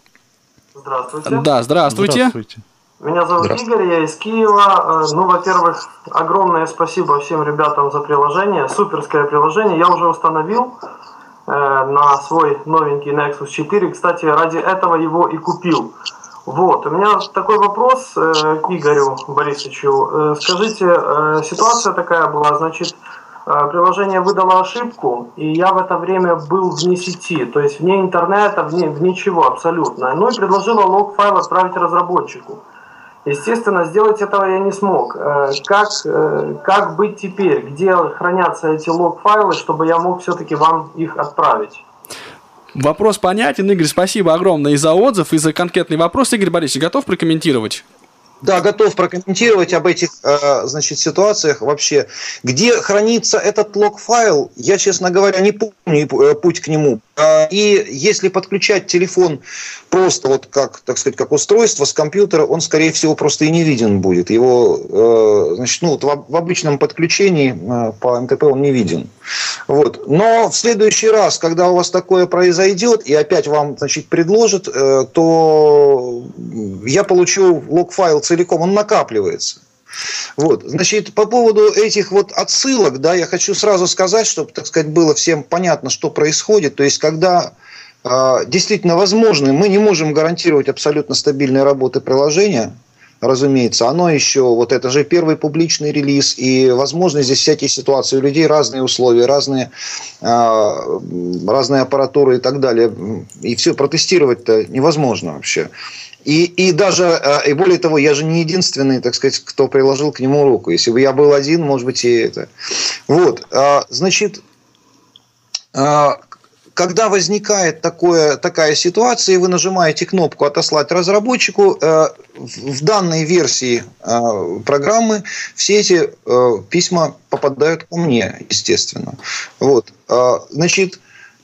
Здравствуйте. Да, здравствуйте. Здравствуйте. Меня зовут Здравствуйте. Игорь, я из Киева. Э, Ну, во-первых, огромное спасибо всем ребятам за приложение. Суперское приложение. Я уже установил э, на свой новенький Nexus 4. Кстати, ради этого его и купил. Вот, у меня такой вопрос э, к Игорю Борисовичу. Э, скажите, э, ситуация такая была, значит, э, приложение выдало ошибку, и я в это время был вне сети, то есть вне интернета, вне, в ничего абсолютно. Ну и предложила лог-файл отправить разработчику. Естественно, сделать этого я не смог. Э, Как, э, как быть теперь? Где хранятся эти лог-файлы, чтобы я мог все-таки вам их отправить? Вопрос понятен, Игорь, спасибо огромное и за отзыв, и за конкретный вопрос. Игорь Борисович, готов прокомментировать? Да, готов прокомментировать об этих э, значит, ситуациях вообще. Где хранится этот лог-файл, я, честно говоря, не помню путь к нему. Э, И если подключать телефон просто вот как, так сказать, как устройство с компьютера, он, скорее всего, просто и не виден будет. Его, э, значит, ну, вот в, в обычном подключении э, по МТП он не виден. Вот. Но в следующий раз, когда у вас такое произойдет, и опять вам значит, предложат, э, то я получу лог-файл целиком, он накапливается. Вот, значит, по поводу этих вот отсылок, да, я хочу сразу сказать, чтобы, так сказать, было всем понятно, что происходит. То есть, когда э, действительно возможно, мы не можем гарантировать абсолютно стабильной работы приложения, разумеется, оно еще, вот это же первый публичный релиз, и, возможно, здесь всякие ситуации, у людей разные условия, разные, э, разные аппаратуры и так далее, и все протестировать-то невозможно вообще. И, и даже, э, и более того, я же не единственный, так сказать, кто приложил к нему руку. Если бы я был один, может быть, и это. Вот, э, значит, э, когда возникает такое, такая ситуация, и вы нажимаете кнопку «Отослать разработчику», в данной версии программы все эти письма попадают ко мне, естественно. Вот. Значит,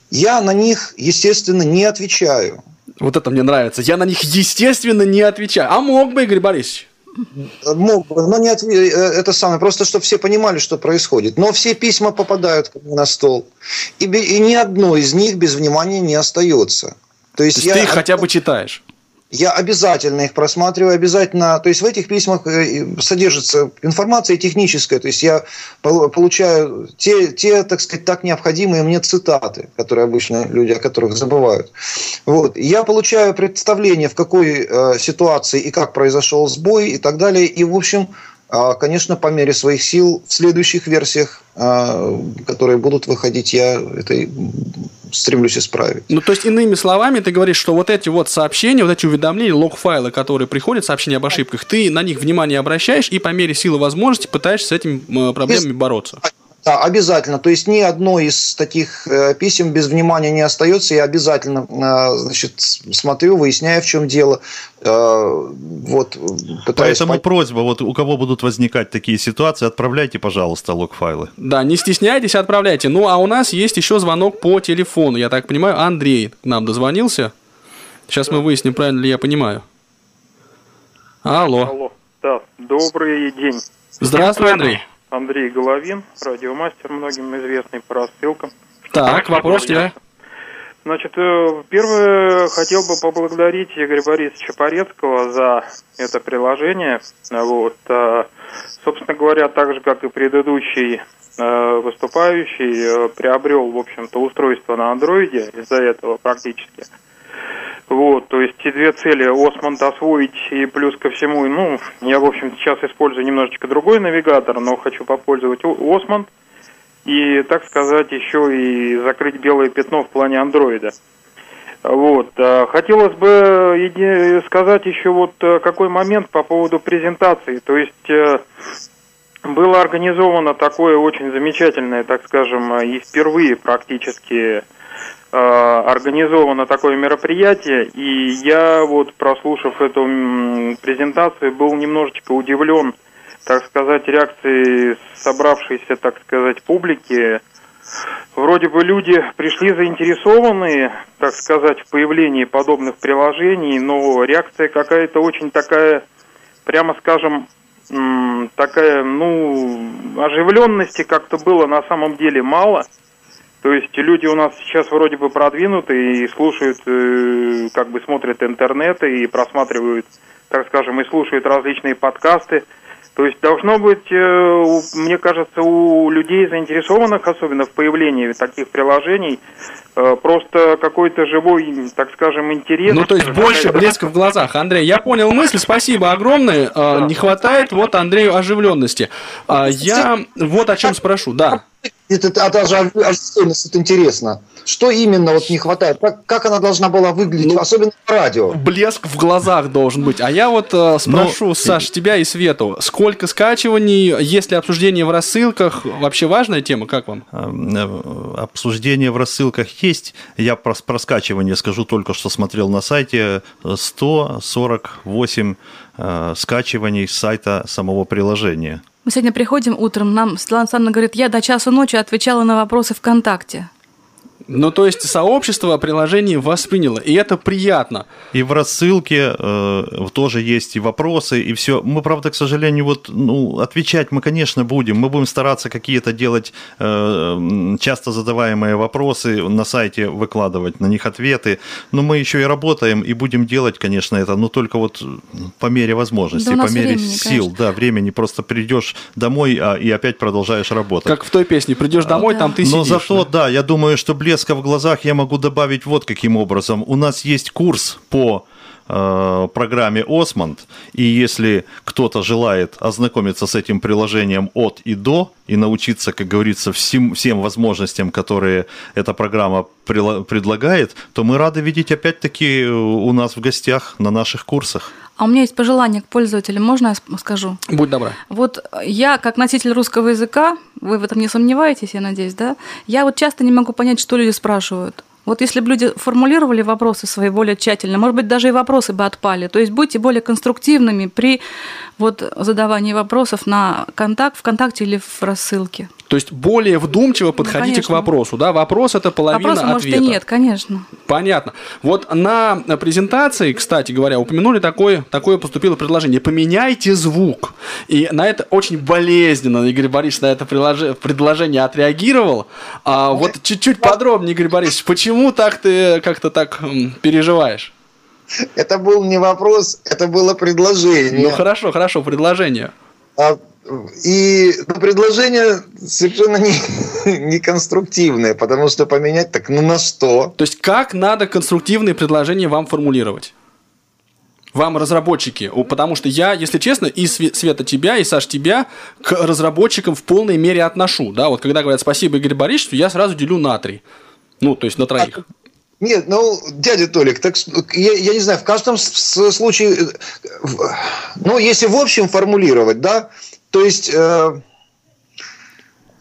я на них, естественно, не отвечаю. Вот это мне нравится. Я на них, естественно, не отвечаю. А мог бы, Игорь Борисович? Мог бы, но не отв... Э, это самое, просто чтобы все понимали, что происходит. Но все письма попадают на стол. И, и ни одно из них без внимания не остается. То есть, То есть я... ты их хотя бы читаешь? Я обязательно их просматриваю, обязательно, то есть в этих письмах э, содержится информация техническая, то есть я получаю те, те так сказать, так необходимые мне цитаты, которые обычно люди, о которых забывают. Вот. Я получаю представление, в какой э, ситуации и как произошел сбой и так далее, и, в общем, а, конечно, по мере своих сил в следующих версиях, которые будут выходить, я это стремлюсь исправить. Ну, то есть, иными словами, ты говоришь, что вот эти вот сообщения, вот эти уведомления, лог-файлы, которые приходят, сообщения об ошибках, ты на них внимание обращаешь и по мере силы возможности пытаешься с этими проблемами Без... бороться. Да, обязательно. То есть ни одно из таких э, писем без внимания не остается. Я обязательно э, значит, смотрю, выясняю, в чем дело. Э, вот, Поэтому по... просьба, вот у кого будут возникать такие ситуации, отправляйте, пожалуйста, лог-файлы. Да, не стесняйтесь, отправляйте. Ну, а у нас есть еще звонок по телефону. Я так понимаю, Андрей к нам дозвонился. Сейчас мы выясним, правильно ли я понимаю. Алло. Алло. Да, добрый день. Здравствуй, Андрей. Андрей Головин, радиомастер, многим известный по рассылкам. Так, вопрос тебе. Значит, э, первое, хотел бы поблагодарить Игоря Борисовича Порецкого за это приложение. Вот. А, собственно говоря, так же, как и предыдущий э, выступающий, э, приобрел, в общем-то, устройство на андроиде из-за этого практически. Вот, то есть и две цели Осмонд освоить и плюс ко всему, ну, я, в общем, сейчас использую немножечко другой навигатор, но хочу попользовать Осмонд и, так сказать, еще и закрыть белое пятно в плане андроида. Вот. А, хотелось бы сказать еще вот э, какой момент по поводу презентации. То есть э, было организовано такое очень замечательное, так скажем, и впервые практически Э, организовано такое мероприятие, и я вот, прослушав эту презентацию, был немножечко удивлен, так сказать, реакцией собравшейся, так сказать, публики. Вроде бы люди пришли заинтересованные, так сказать, в появлении подобных приложений, но реакция какая-то очень такая, прямо скажем, такая, ну, оживленности как-то было на самом деле мало – то есть люди у нас сейчас вроде бы продвинуты и слушают, э, как бы смотрят интернет и просматривают, так скажем, и слушают различные подкасты. То есть должно быть, э, мне кажется, у людей заинтересованных, особенно в появлении таких приложений, э, просто какой-то живой, так скажем, интерес. Ну, то есть больше блеска в глазах. Андрей, я понял мысль, спасибо огромное. Да. Не хватает вот Андрею оживленности. А я вот о чем спрошу, да. Это, а даже оживленность, это интересно. Что именно вот не хватает? Как, как она должна была выглядеть, ну, особенно в радио? Блеск в глазах должен быть. А я вот э, спрошу, ну, Саш, тебя и Свету, сколько скачиваний, есть ли обсуждение в рассылках? Вообще важная тема, как вам? Э, э, обсуждение в рассылках есть. Я про, про скачивание скажу только, что смотрел на сайте 148 э, скачиваний с сайта самого приложения. Мы сегодня приходим утром, нам Светлана Александровна говорит, я до часу ночи отвечала на вопросы ВКонтакте. Ну, то есть сообщество приложений восприняло, и это приятно. И в рассылке э, тоже есть и вопросы, и все. Мы, правда, к сожалению, вот, ну, отвечать мы, конечно, будем. Мы будем стараться какие-то делать э, часто задаваемые вопросы на сайте, выкладывать на них ответы. Но мы еще и работаем, и будем делать, конечно, это, но только вот по мере возможности, да по мере времени, сил. Конечно. Да, времени. Просто придешь домой а, и опять продолжаешь работать. Как в той песне, придешь домой, а, там ты Но сидишь. зато, да, я думаю, что блеска в глазах я могу добавить вот каким образом. У нас есть курс по э, программе Осмонд, и если кто-то желает ознакомиться с этим приложением от и до и научиться, как говорится, всем, всем возможностям, которые эта программа предлагает, то мы рады видеть опять-таки у нас в гостях на наших курсах. А у меня есть пожелание к пользователям, можно я скажу? Будь добра. Вот я, как носитель русского языка, вы в этом не сомневаетесь, я надеюсь, да? Я вот часто не могу понять, что люди спрашивают. Вот если бы люди формулировали вопросы свои более тщательно, может быть, даже и вопросы бы отпали. То есть будьте более конструктивными при вот задавании вопросов на контакт, ВКонтакте или в рассылке. То есть более вдумчиво ну, подходите ну, к вопросу, да? Вопрос это половина Вопроса, ответа. может, и нет, конечно. Понятно. Вот на презентации, кстати говоря, упомянули такое, такое поступило предложение. Поменяйте звук. И на это очень болезненно Игорь Борисович на это предложение отреагировал. А вот чуть-чуть подробнее, Игорь Борисович, почему так ты как-то так переживаешь? Это был не вопрос, это было предложение. Ну хорошо, хорошо, предложение. А и предложение совершенно не, не конструктивное, потому что поменять так ну на что? То есть как надо конструктивные предложения вам формулировать? Вам, разработчики, потому что я, если честно, и Света тебя, и Саш тебя к разработчикам в полной мере отношу. Да, вот когда говорят спасибо Игорь Борисович, я сразу делю на три. Ну, то есть на троих. Нет, ну, дядя Толик, так я, я не знаю, в каждом случае, ну, если в общем формулировать, да, то есть э,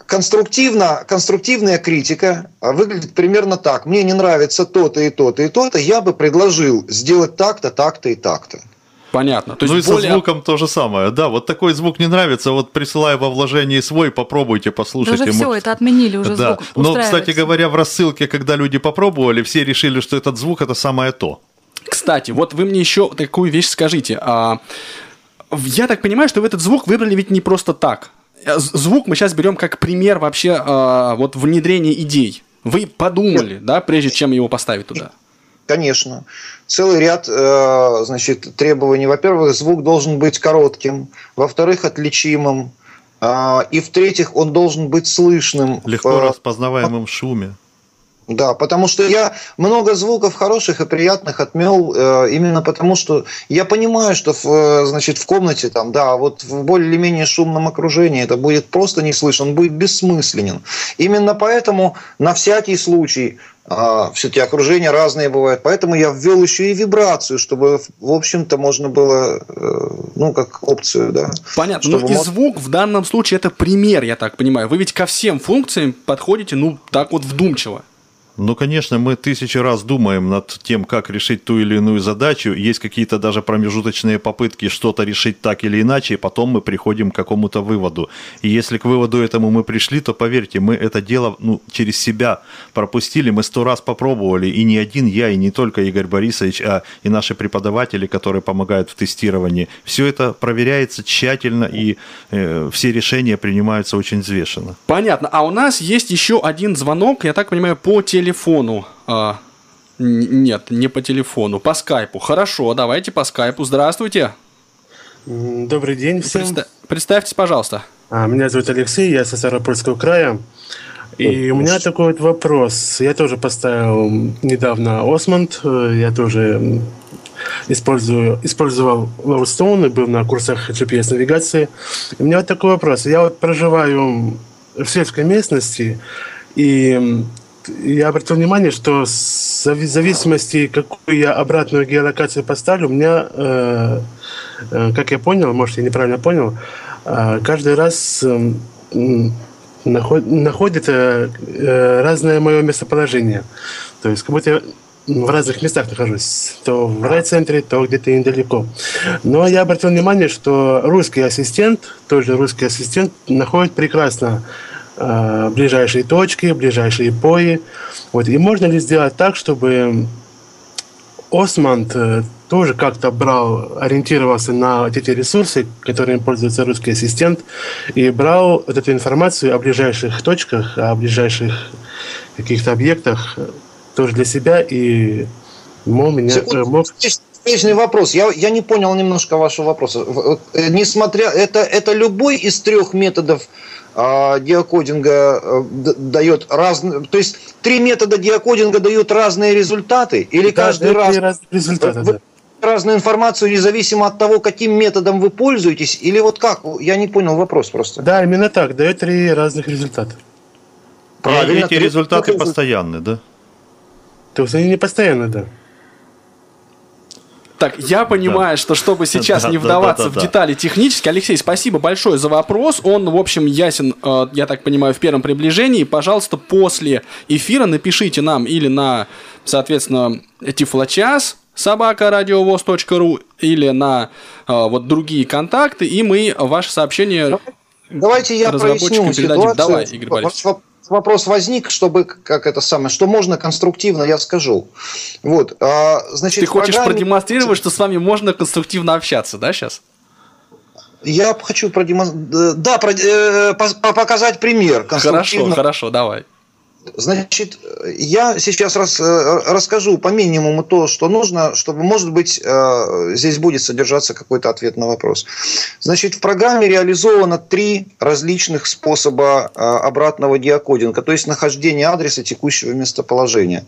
конструктивно, конструктивная критика выглядит примерно так. Мне не нравится то-то и то-то и то-то, я бы предложил сделать так-то, так-то и так-то. Понятно. То есть ну и более... со звуком то же самое. Да, вот такой звук не нравится, вот присылаю во вложении свой, попробуйте, послушайте. Уже все, это отменили уже да. звук. Но, кстати говоря, в рассылке, когда люди попробовали, все решили, что этот звук это самое то. Кстати, вот вы мне еще такую вещь скажите. А, я так понимаю, что вы этот звук выбрали ведь не просто так. Э, звук мы сейчас берем как пример вообще э, вот внедрения идей. Вы подумали, да, прежде чем его поставить туда? Конечно. Целый ряд э, значит, требований. Во-первых, звук должен быть коротким. Во-вторых, отличимым. Э, и в-третьих, он должен быть слышным. Легко в, распознаваемым шуме. Да, потому что я много звуков хороших и приятных отмел э, именно потому, что я понимаю, что в, э, значит, в комнате там, да, вот в более или менее шумном окружении это будет просто не слышно, он будет бессмысленен. Именно поэтому на всякий случай а, все-таки окружения разные бывают. Поэтому я ввел еще и вибрацию, чтобы, в общем-то, можно было, э, ну, как опцию, да. Понятно. Ну, и звук в данном случае это пример, я так понимаю. Вы ведь ко всем функциям подходите, ну, так вот вдумчиво. Ну, конечно, мы тысячи раз думаем над тем, как решить ту или иную задачу. Есть какие-то даже промежуточные попытки что-то решить так или иначе, и потом мы приходим к какому-то выводу. И если к выводу этому мы пришли, то поверьте, мы это дело ну, через себя пропустили, мы сто раз попробовали, и не один я, и не только Игорь Борисович, а и наши преподаватели, которые помогают в тестировании. Все это проверяется тщательно, и э, все решения принимаются очень взвешенно. Понятно. А у нас есть еще один звонок, я так понимаю, по телефону телефону. А, нет, не по телефону, по скайпу. Хорошо, давайте по скайпу. Здравствуйте. Добрый день всем. Представ... Представьтесь, пожалуйста. А, меня зовут Алексей, я со Ставропольского края. И у меня такой вот вопрос. Я тоже поставил недавно Осмонд. Я тоже использую, использовал Lowstone и был на курсах GPS-навигации. У меня вот такой вопрос. Я вот проживаю в сельской местности, и я обратил внимание, что в зависимости, какую я обратную геолокацию поставлю, у меня, э, э, как я понял, может, я неправильно понял, э, каждый раз э, наход, находится э, разное мое местоположение. То есть, как будто я в разных местах нахожусь. То в райцентре, то где-то недалеко. Но я обратил внимание, что русский ассистент, тоже русский ассистент, находит прекрасно Э, ближайшие точки, ближайшие пои. Вот. И можно ли сделать так, чтобы Османд э, тоже как-то брал, ориентировался на эти ресурсы, которыми пользуется русский ассистент, и брал вот эту информацию о ближайших точках, о ближайших каких-то объектах э, тоже для себя и мог меня... Секунду, мог... Встречный вопрос. Я, я не понял немножко вашего вопроса. Несмотря... Это, это любой из трех методов а, деокодинга э, дает разные... То есть три метода деокодинга дают разные результаты? Или да, каждый раз... Разные результаты, да разную информацию независимо от того, каким методом вы пользуетесь? Или вот как? Я не понял вопрос просто. Да, именно так. Дает три разных результата. Правильно. И эти результаты постоянны, да? То есть они не постоянно, да. Так, я понимаю, да. что чтобы сейчас да, не вдаваться да, да, да, в детали технически, Алексей, спасибо большое за вопрос. Он, в общем, ясен, э, я так понимаю, в первом приближении. Пожалуйста, после эфира напишите нам или на, соответственно, Тифлочас, собака радиовоз.ру или на э, вот другие контакты, и мы ваше сообщение Давайте я проясню ситуацию. Давай, Игорь Борисович вопрос возник, чтобы как это самое, что можно конструктивно, я скажу. Вот, а, значит, Ты хочешь программе... продемонстрировать, что с вами можно конструктивно общаться, да, сейчас? Я хочу продемонстрировать, да, про... э, показать пример. Хорошо, хорошо, давай. Значит, я сейчас раз, э, расскажу по минимуму то, что нужно, чтобы, может быть, э, здесь будет содержаться какой-то ответ на вопрос. Значит, в программе реализовано три различных способа э, обратного диакодинга, то есть нахождения адреса текущего местоположения.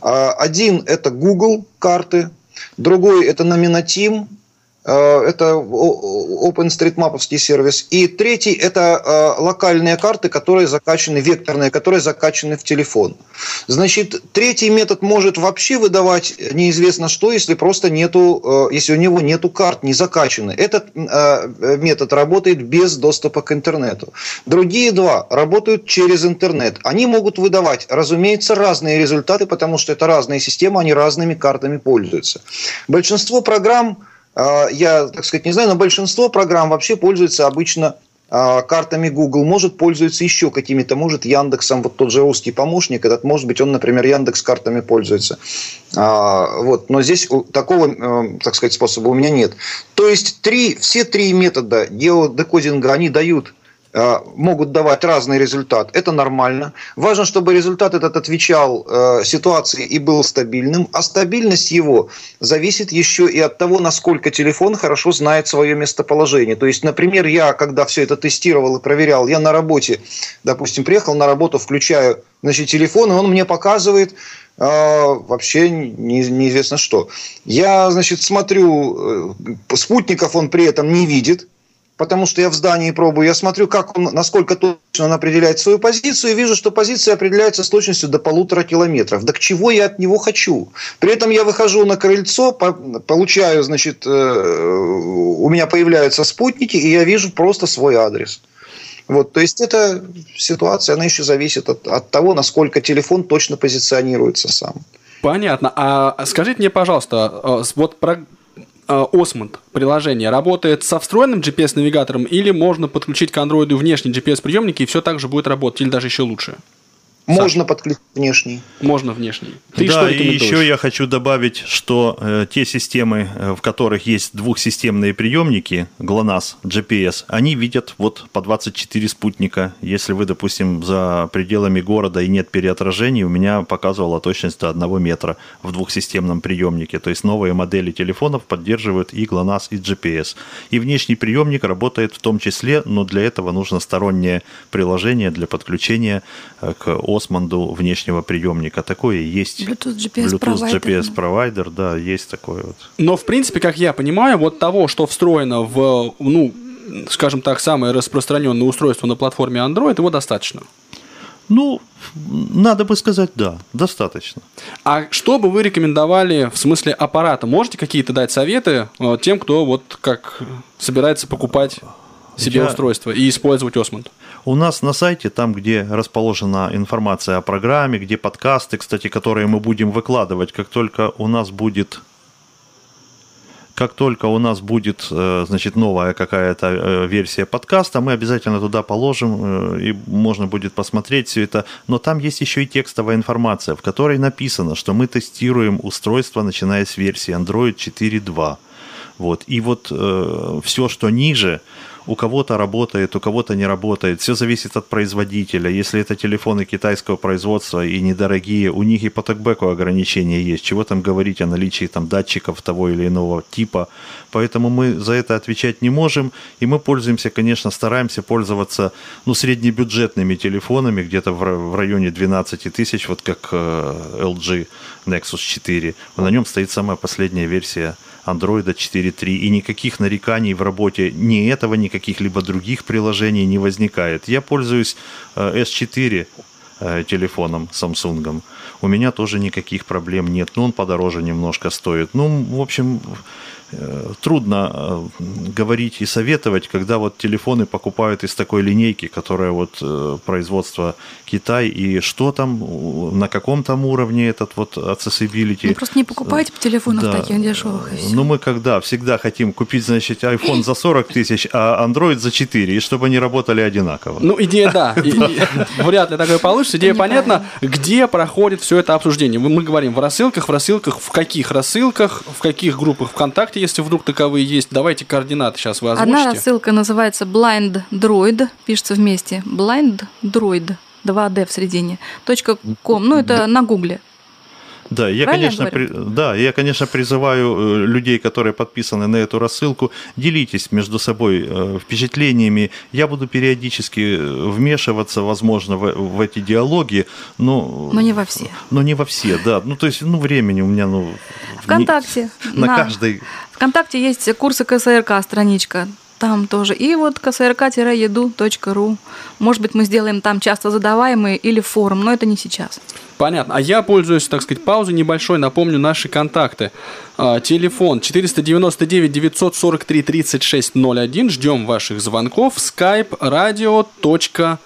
Один – это Google карты, другой – это Э, это OpenStreetMap сервис. И третий – это э, локальные карты, которые закачаны, векторные, которые закачаны в телефон. Значит, третий метод может вообще выдавать неизвестно что, если просто нету, э, если у него нету карт, не закачаны. Этот метод работает без доступа к интернету. Другие два работают через интернет. Они могут выдавать, разумеется, разные результаты, потому что это разные системы, они разными картами пользуются. Большинство программ я, так сказать, не знаю, но большинство программ вообще пользуются обычно а, картами Google, может пользуется еще какими-то, может Яндексом, вот тот же русский помощник, этот, может быть, он, например, Яндекс картами пользуется. А, вот, но здесь такого, э, так сказать, способа у меня нет. То есть три, все три метода геодекодинга, они дают могут давать разный результат. Это нормально. Важно, чтобы результат этот отвечал э, ситуации и был стабильным. А стабильность его зависит еще и от того, насколько телефон хорошо знает свое местоположение. То есть, например, я, когда все это тестировал и проверял, я на работе, допустим, приехал на работу, включаю значит, телефон, и он мне показывает, э, вообще не, неизвестно что. Я, значит, смотрю, э, спутников он при этом не видит, потому что я в здании пробую, я смотрю, как он, насколько точно он определяет свою позицию, и вижу, что позиция определяется с точностью до полутора километров. Да к чего я от него хочу? При этом я выхожу на крыльцо, получаю, значит, э, у меня появляются спутники, и я вижу просто свой адрес. Вот, то есть эта ситуация, она еще зависит от, от того, насколько телефон точно позиционируется сам. Понятно. А скажите мне, пожалуйста, э, вот про Э, приложение работает со встроенным GPS-навигатором или можно подключить к Android внешний GPS-приемник и все так же будет работать, или даже еще лучше? Можно Саша. подключить внешний. Можно внешний. Ты да, и еще я хочу добавить, что э, те системы, э, в которых есть двухсистемные приемники, GLONASS, GPS, они видят вот по 24 спутника. Если вы, допустим, за пределами города и нет переотражений, у меня показывала точность до 1 метра в двухсистемном приемнике. То есть новые модели телефонов поддерживают и GLONASS, и GPS. И внешний приемник работает в том числе, но для этого нужно стороннее приложение для подключения э, к Османду внешнего приемника. Такое есть. Bluetooth GPS, Bluetooth GPS провайдер, да, есть такое вот. Но в принципе, как я понимаю, вот того, что встроено в, ну, скажем так, самое распространенное устройство на платформе Android, его достаточно. Ну, надо бы сказать, да, достаточно. А что бы вы рекомендовали в смысле аппарата? Можете какие-то дать советы э, тем, кто вот как собирается покупать себе Я... устройство и использовать Осмонд? У нас на сайте, там, где расположена информация о программе, где подкасты, кстати, которые мы будем выкладывать, как только у нас будет как только у нас будет, э, значит, новая какая-то э, версия подкаста, мы обязательно туда положим, э, и можно будет посмотреть все это. Но там есть еще и текстовая информация, в которой написано, что мы тестируем устройство, начиная с версии Android 4.2. Вот. И вот э, все, что ниже, у кого-то работает, у кого-то не работает. Все зависит от производителя. Если это телефоны китайского производства и недорогие, у них и по токбеку ограничения есть. Чего там говорить о наличии там датчиков того или иного типа. Поэтому мы за это отвечать не можем. И мы пользуемся, конечно, стараемся пользоваться ну, среднебюджетными телефонами, где-то в районе 12 тысяч, вот как э, LG Nexus 4. На нем стоит самая последняя версия Android 4.3, и никаких нареканий в работе ни этого, ни каких-либо других приложений не возникает. Я пользуюсь S4 э, э, телефоном Samsung. У меня тоже никаких проблем нет. Ну, он подороже немножко стоит. Ну, в общем, трудно э, говорить и советовать, когда вот телефоны покупают из такой линейки, которая вот э, производство Китай, и что там, на каком там уровне этот вот accessibility. Ну, просто не покупайте телефонов да. таких дешевых. Ну, мы когда всегда хотим купить, значит, iPhone за 40 тысяч, а Android за 4, и чтобы они работали одинаково. Ну, идея, да. Вряд ли такое получится. Идея понятна. Где проходит все это обсуждение? Мы говорим в рассылках, в рассылках, в каких рассылках, в каких группах ВКонтакте, ВКонтакте, если вдруг таковые есть. Давайте координаты сейчас вы озвучите. Одна рассылка называется Blind Droid, пишется вместе. Blind Droid, 2D в середине, .com, ну это на гугле. Да, я, конечно, при, да, я, конечно, призываю э, людей, которые подписаны на эту рассылку, делитесь между собой э, впечатлениями. Я буду периодически э, вмешиваться, возможно, в, в эти диалоги, но... Но не во все. Но не во все, да. Ну, то есть, ну, времени у меня, ну... Вконтакте. Не, на, на каждой... Вконтакте есть курсы КСРК, страничка там тоже. И вот ksrk-edu.ru. Может быть, мы сделаем там часто задаваемые или форум, но это не сейчас. Понятно. А я пользуюсь, так сказать, паузой небольшой. Напомню наши контакты. А, телефон 499 943 3601. Ждем ваших звонков. Skype radio.voz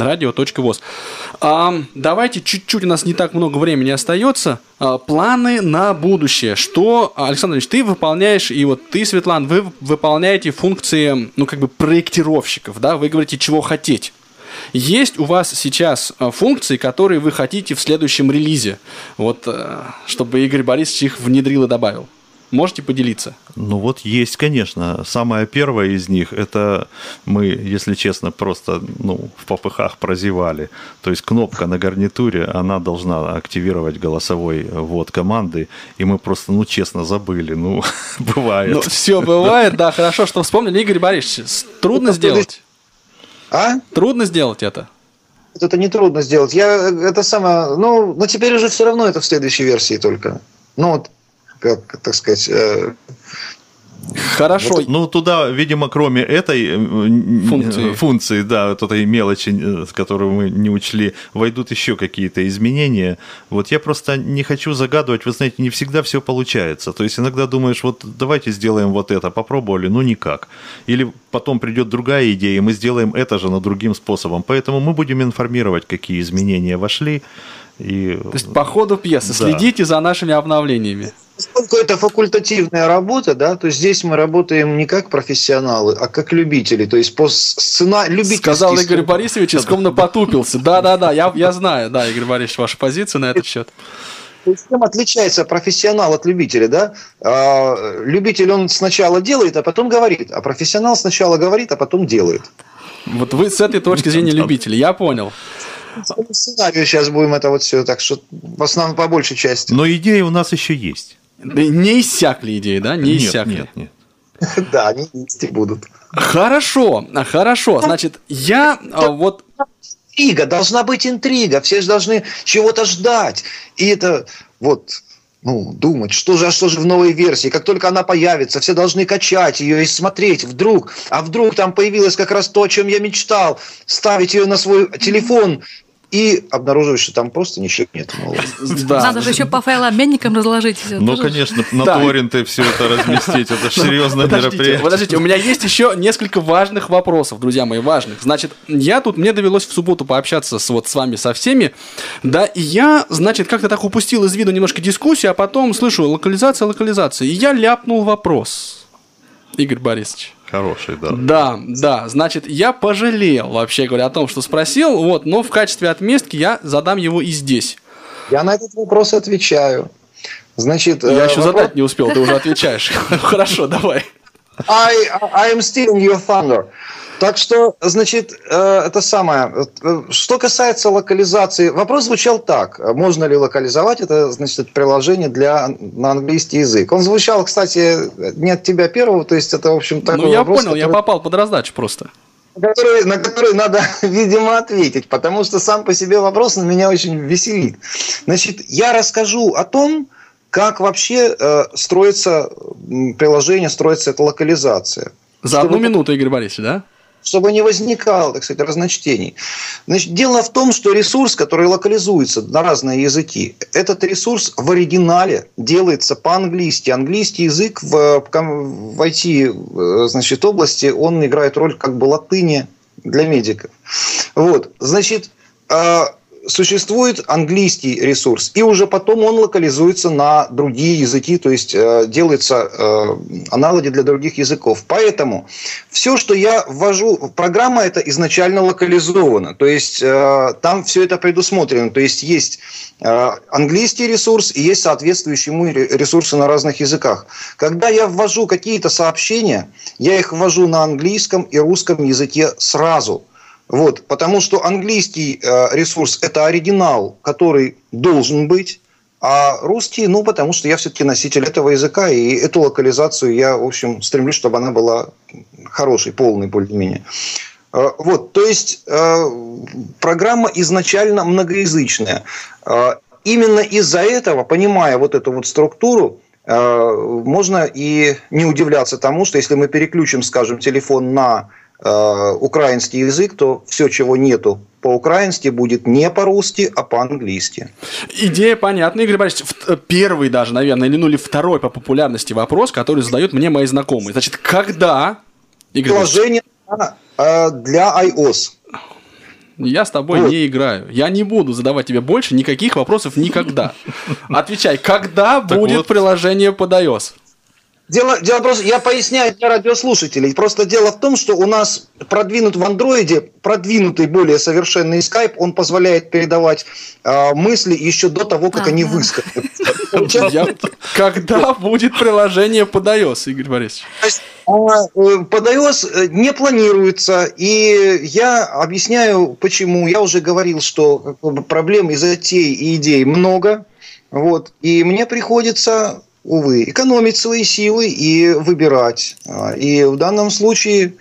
радио.воз. А, давайте чуть-чуть, у нас не так много времени остается. А, планы на будущее. Что, Александр Ильич, ты выполняешь, и вот ты, Светлан, вы выполняете функции, ну, как бы проектировщиков, да, вы говорите, чего хотеть. Есть у вас сейчас а, функции, которые вы хотите в следующем релизе, вот, э, чтобы Игорь Борисович их внедрил и добавил? Можете поделиться? Ну вот есть, конечно. Самая первая из них, это мы, если честно, просто ну, в попыхах прозевали. То есть кнопка на гарнитуре, она должна активировать голосовой ввод команды, и мы просто, ну честно, забыли. Ну, бывает. Ну, все бывает, да, хорошо, что вспомнили. Игорь Борисович, трудно сделать? А? Трудно сделать это? Это не трудно сделать. Я это самое, ну, но теперь уже все равно это в следующей версии только. Ну вот как, так сказать, э, Хорошо. Вот, ну, туда, видимо, кроме этой э, функции, функции да, вот этой мелочи, э, которую мы не учли, войдут еще какие-то изменения. Вот я просто не хочу загадывать, вы знаете, не всегда все получается. То есть иногда думаешь, вот давайте сделаем вот это, попробовали, ну никак. Или потом придет другая идея, и мы сделаем это же, но другим способом. Поэтому мы будем информировать, какие изменения вошли. И... То есть по ходу пьесы да. следите за нашими обновлениями. Поскольку это факультативная работа, да, то здесь мы работаем не как профессионалы, а как любители. То есть по сценарию... Сказал Игорь Борисович, искомно потупился. Да-да-да, я, я знаю, да, Игорь Борисович, ваша позиция на этот счет. Чем отличается профессионал от любителя, да? А, любитель, он сначала делает, а потом говорит, а профессионал сначала говорит, а потом делает. Вот вы с этой точки зрения любителя, я понял сценарию сейчас будем это вот все, так что в основном по большей части. Но идеи у нас еще есть. Не иссякли идеи, да? Не иссякли. Нет, нет. Да, они есть и будут. Хорошо, хорошо. Значит, я а, вот... Интрига, должна быть интрига. Все же должны чего-то ждать. И это вот ну, думать, что же, а что же в новой версии. Как только она появится, все должны качать ее и смотреть вдруг. А вдруг там появилось как раз то, о чем я мечтал. Ставить ее на свой телефон и обнаруживаешь, что там просто ничего нет. Да. Надо же еще по файлообменникам разложить. Все. Ну, конечно, на да. торренты все это разместить. Это же серьезное подождите, мероприятие. Подождите, у меня есть еще несколько важных вопросов, друзья мои, важных. Значит, я тут, мне довелось в субботу пообщаться с, вот, с вами со всеми, да, и я, значит, как-то так упустил из виду немножко дискуссию, а потом слышу локализация, локализация, и я ляпнул вопрос. Игорь Борисович. Хороший, да. Да, да. Значит, я пожалел, вообще говоря, о том, что спросил, вот, но в качестве отместки я задам его и здесь. Я на этот вопрос отвечаю. Значит, я э, еще вопрос... задать не успел, ты уже отвечаешь. Хорошо, давай. I, I am stealing your thunder. Так что, значит, э, это самое. Э, что касается локализации, вопрос звучал так. Можно ли локализовать это, значит, приложение для, на английский язык? Он звучал, кстати, не от тебя первого, то есть это, в общем, такой Ну, я вопрос, понял, который... я попал под раздачу просто. На который, на который надо, видимо, ответить, потому что сам по себе вопрос на меня очень веселит. Значит, я расскажу о том, как вообще э, строится приложение, строится эта локализация. За одну минуту, Игорь Борисович, да? Чтобы не возникало, так сказать, разночтений. Значит, дело в том, что ресурс, который локализуется на разные языки, этот ресурс в оригинале делается по-английски. Английский язык в, в IT значит, области, он играет роль как бы латыни для медиков. Вот, значит, существует английский ресурс, и уже потом он локализуется на другие языки, то есть э, делаются э, аналоги для других языков. Поэтому все, что я ввожу, программа это изначально локализована, то есть э, там все это предусмотрено, то есть есть э, английский ресурс и есть соответствующие ему ресурсы на разных языках. Когда я ввожу какие-то сообщения, я их ввожу на английском и русском языке сразу – вот, потому что английский э, ресурс – это оригинал, который должен быть, а русский, ну, потому что я все-таки носитель этого языка, и эту локализацию я, в общем, стремлюсь, чтобы она была хорошей, полной, более-менее. Э, вот, то есть э, программа изначально многоязычная. Именно из-за этого, понимая вот эту вот структуру, можно и не удивляться тому, что если мы переключим, скажем, телефон на Э, украинский язык, то все, чего нету по-украински, будет не по-русски, а по-английски. Идея понятна, Игорь Борисович. Э, первый даже, наверное, или ну или второй по популярности вопрос, который задают мне мои знакомые. Значит, когда... Игорь Приложение э, для iOS. Я с тобой вот. не играю. Я не буду задавать тебе больше никаких вопросов никогда. Отвечай, когда будет приложение под iOS? Дело, дело просто, я поясняю для радиослушателей. Просто дело в том, что у нас продвинут в андроиде, продвинутый более совершенный скайп, он позволяет передавать э, мысли еще до того, как они высказаны. Когда будет приложение под iOS, Игорь Борисович? А, э, под iOS э, не планируется, и я объясняю, почему. Я уже говорил, что проблем и затей, и идей много, вот, и мне приходится увы, экономить свои силы и выбирать. А, и в данном случае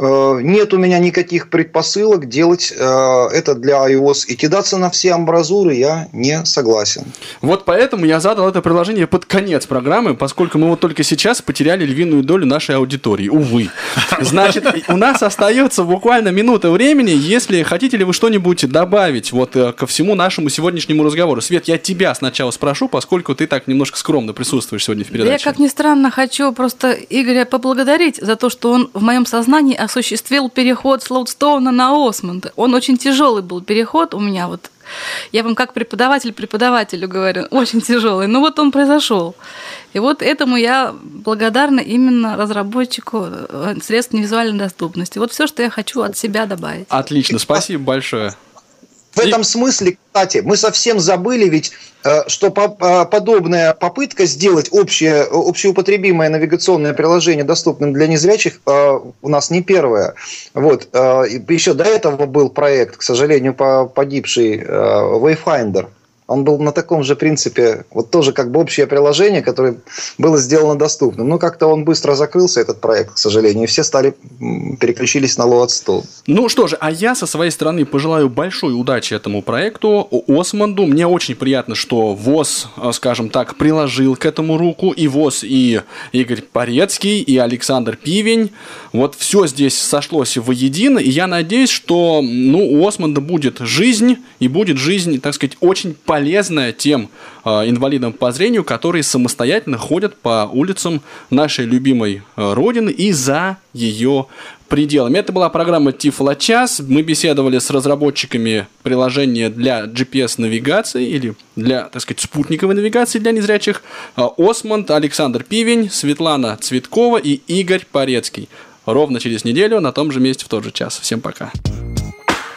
нет у меня никаких предпосылок делать э, это для iOS. И кидаться на все амбразуры я не согласен. Вот поэтому я задал это приложение под конец программы, поскольку мы вот только сейчас потеряли львиную долю нашей аудитории. Увы. Значит, у нас остается буквально минута времени. Если хотите ли вы что-нибудь добавить вот э, ко всему нашему сегодняшнему разговору. Свет, я тебя сначала спрошу, поскольку ты так немножко скромно присутствуешь сегодня в передаче. Я, как ни странно, хочу просто Игоря поблагодарить за то, что он в моем сознании осуществил переход с Лоудстоуна на Осмонда. Он очень тяжелый был переход у меня вот я вам как преподаватель преподавателю говорю, очень тяжелый. Но вот он произошел. И вот этому я благодарна именно разработчику э, средств невизуальной доступности. Вот все, что я хочу от себя добавить. Отлично, спасибо большое. В этом смысле, кстати, мы совсем забыли ведь, э, что э, подобная попытка сделать общее, общеупотребимое навигационное приложение доступным для незрячих э, у нас не первое. Вот. Еще до этого был проект, к сожалению, погибший Wayfinder – он был на таком же принципе, вот тоже как бы общее приложение, которое было сделано доступным. Но как-то он быстро закрылся, этот проект, к сожалению, и все стали переключились на Load Store. Ну что же, а я со своей стороны пожелаю большой удачи этому проекту, Османду. Мне очень приятно, что ВОЗ, э, скажем так, приложил к этому руку. И ВОЗ, и Игорь Порецкий, и Александр Пивень. Вот все здесь сошлось воедино. И я надеюсь, что ну, у Османда будет жизнь, и будет жизнь, так сказать, очень полезная полезная тем э, инвалидам по зрению, которые самостоятельно ходят по улицам нашей любимой э, родины и за ее пределами. Это была программа Тифло час. Мы беседовали с разработчиками приложения для GPS-навигации или для, так сказать, спутниковой навигации для незрячих. Э, Осмонд, Александр Пивень, Светлана Цветкова и Игорь Порецкий. Ровно через неделю на том же месте в тот же час. Всем пока.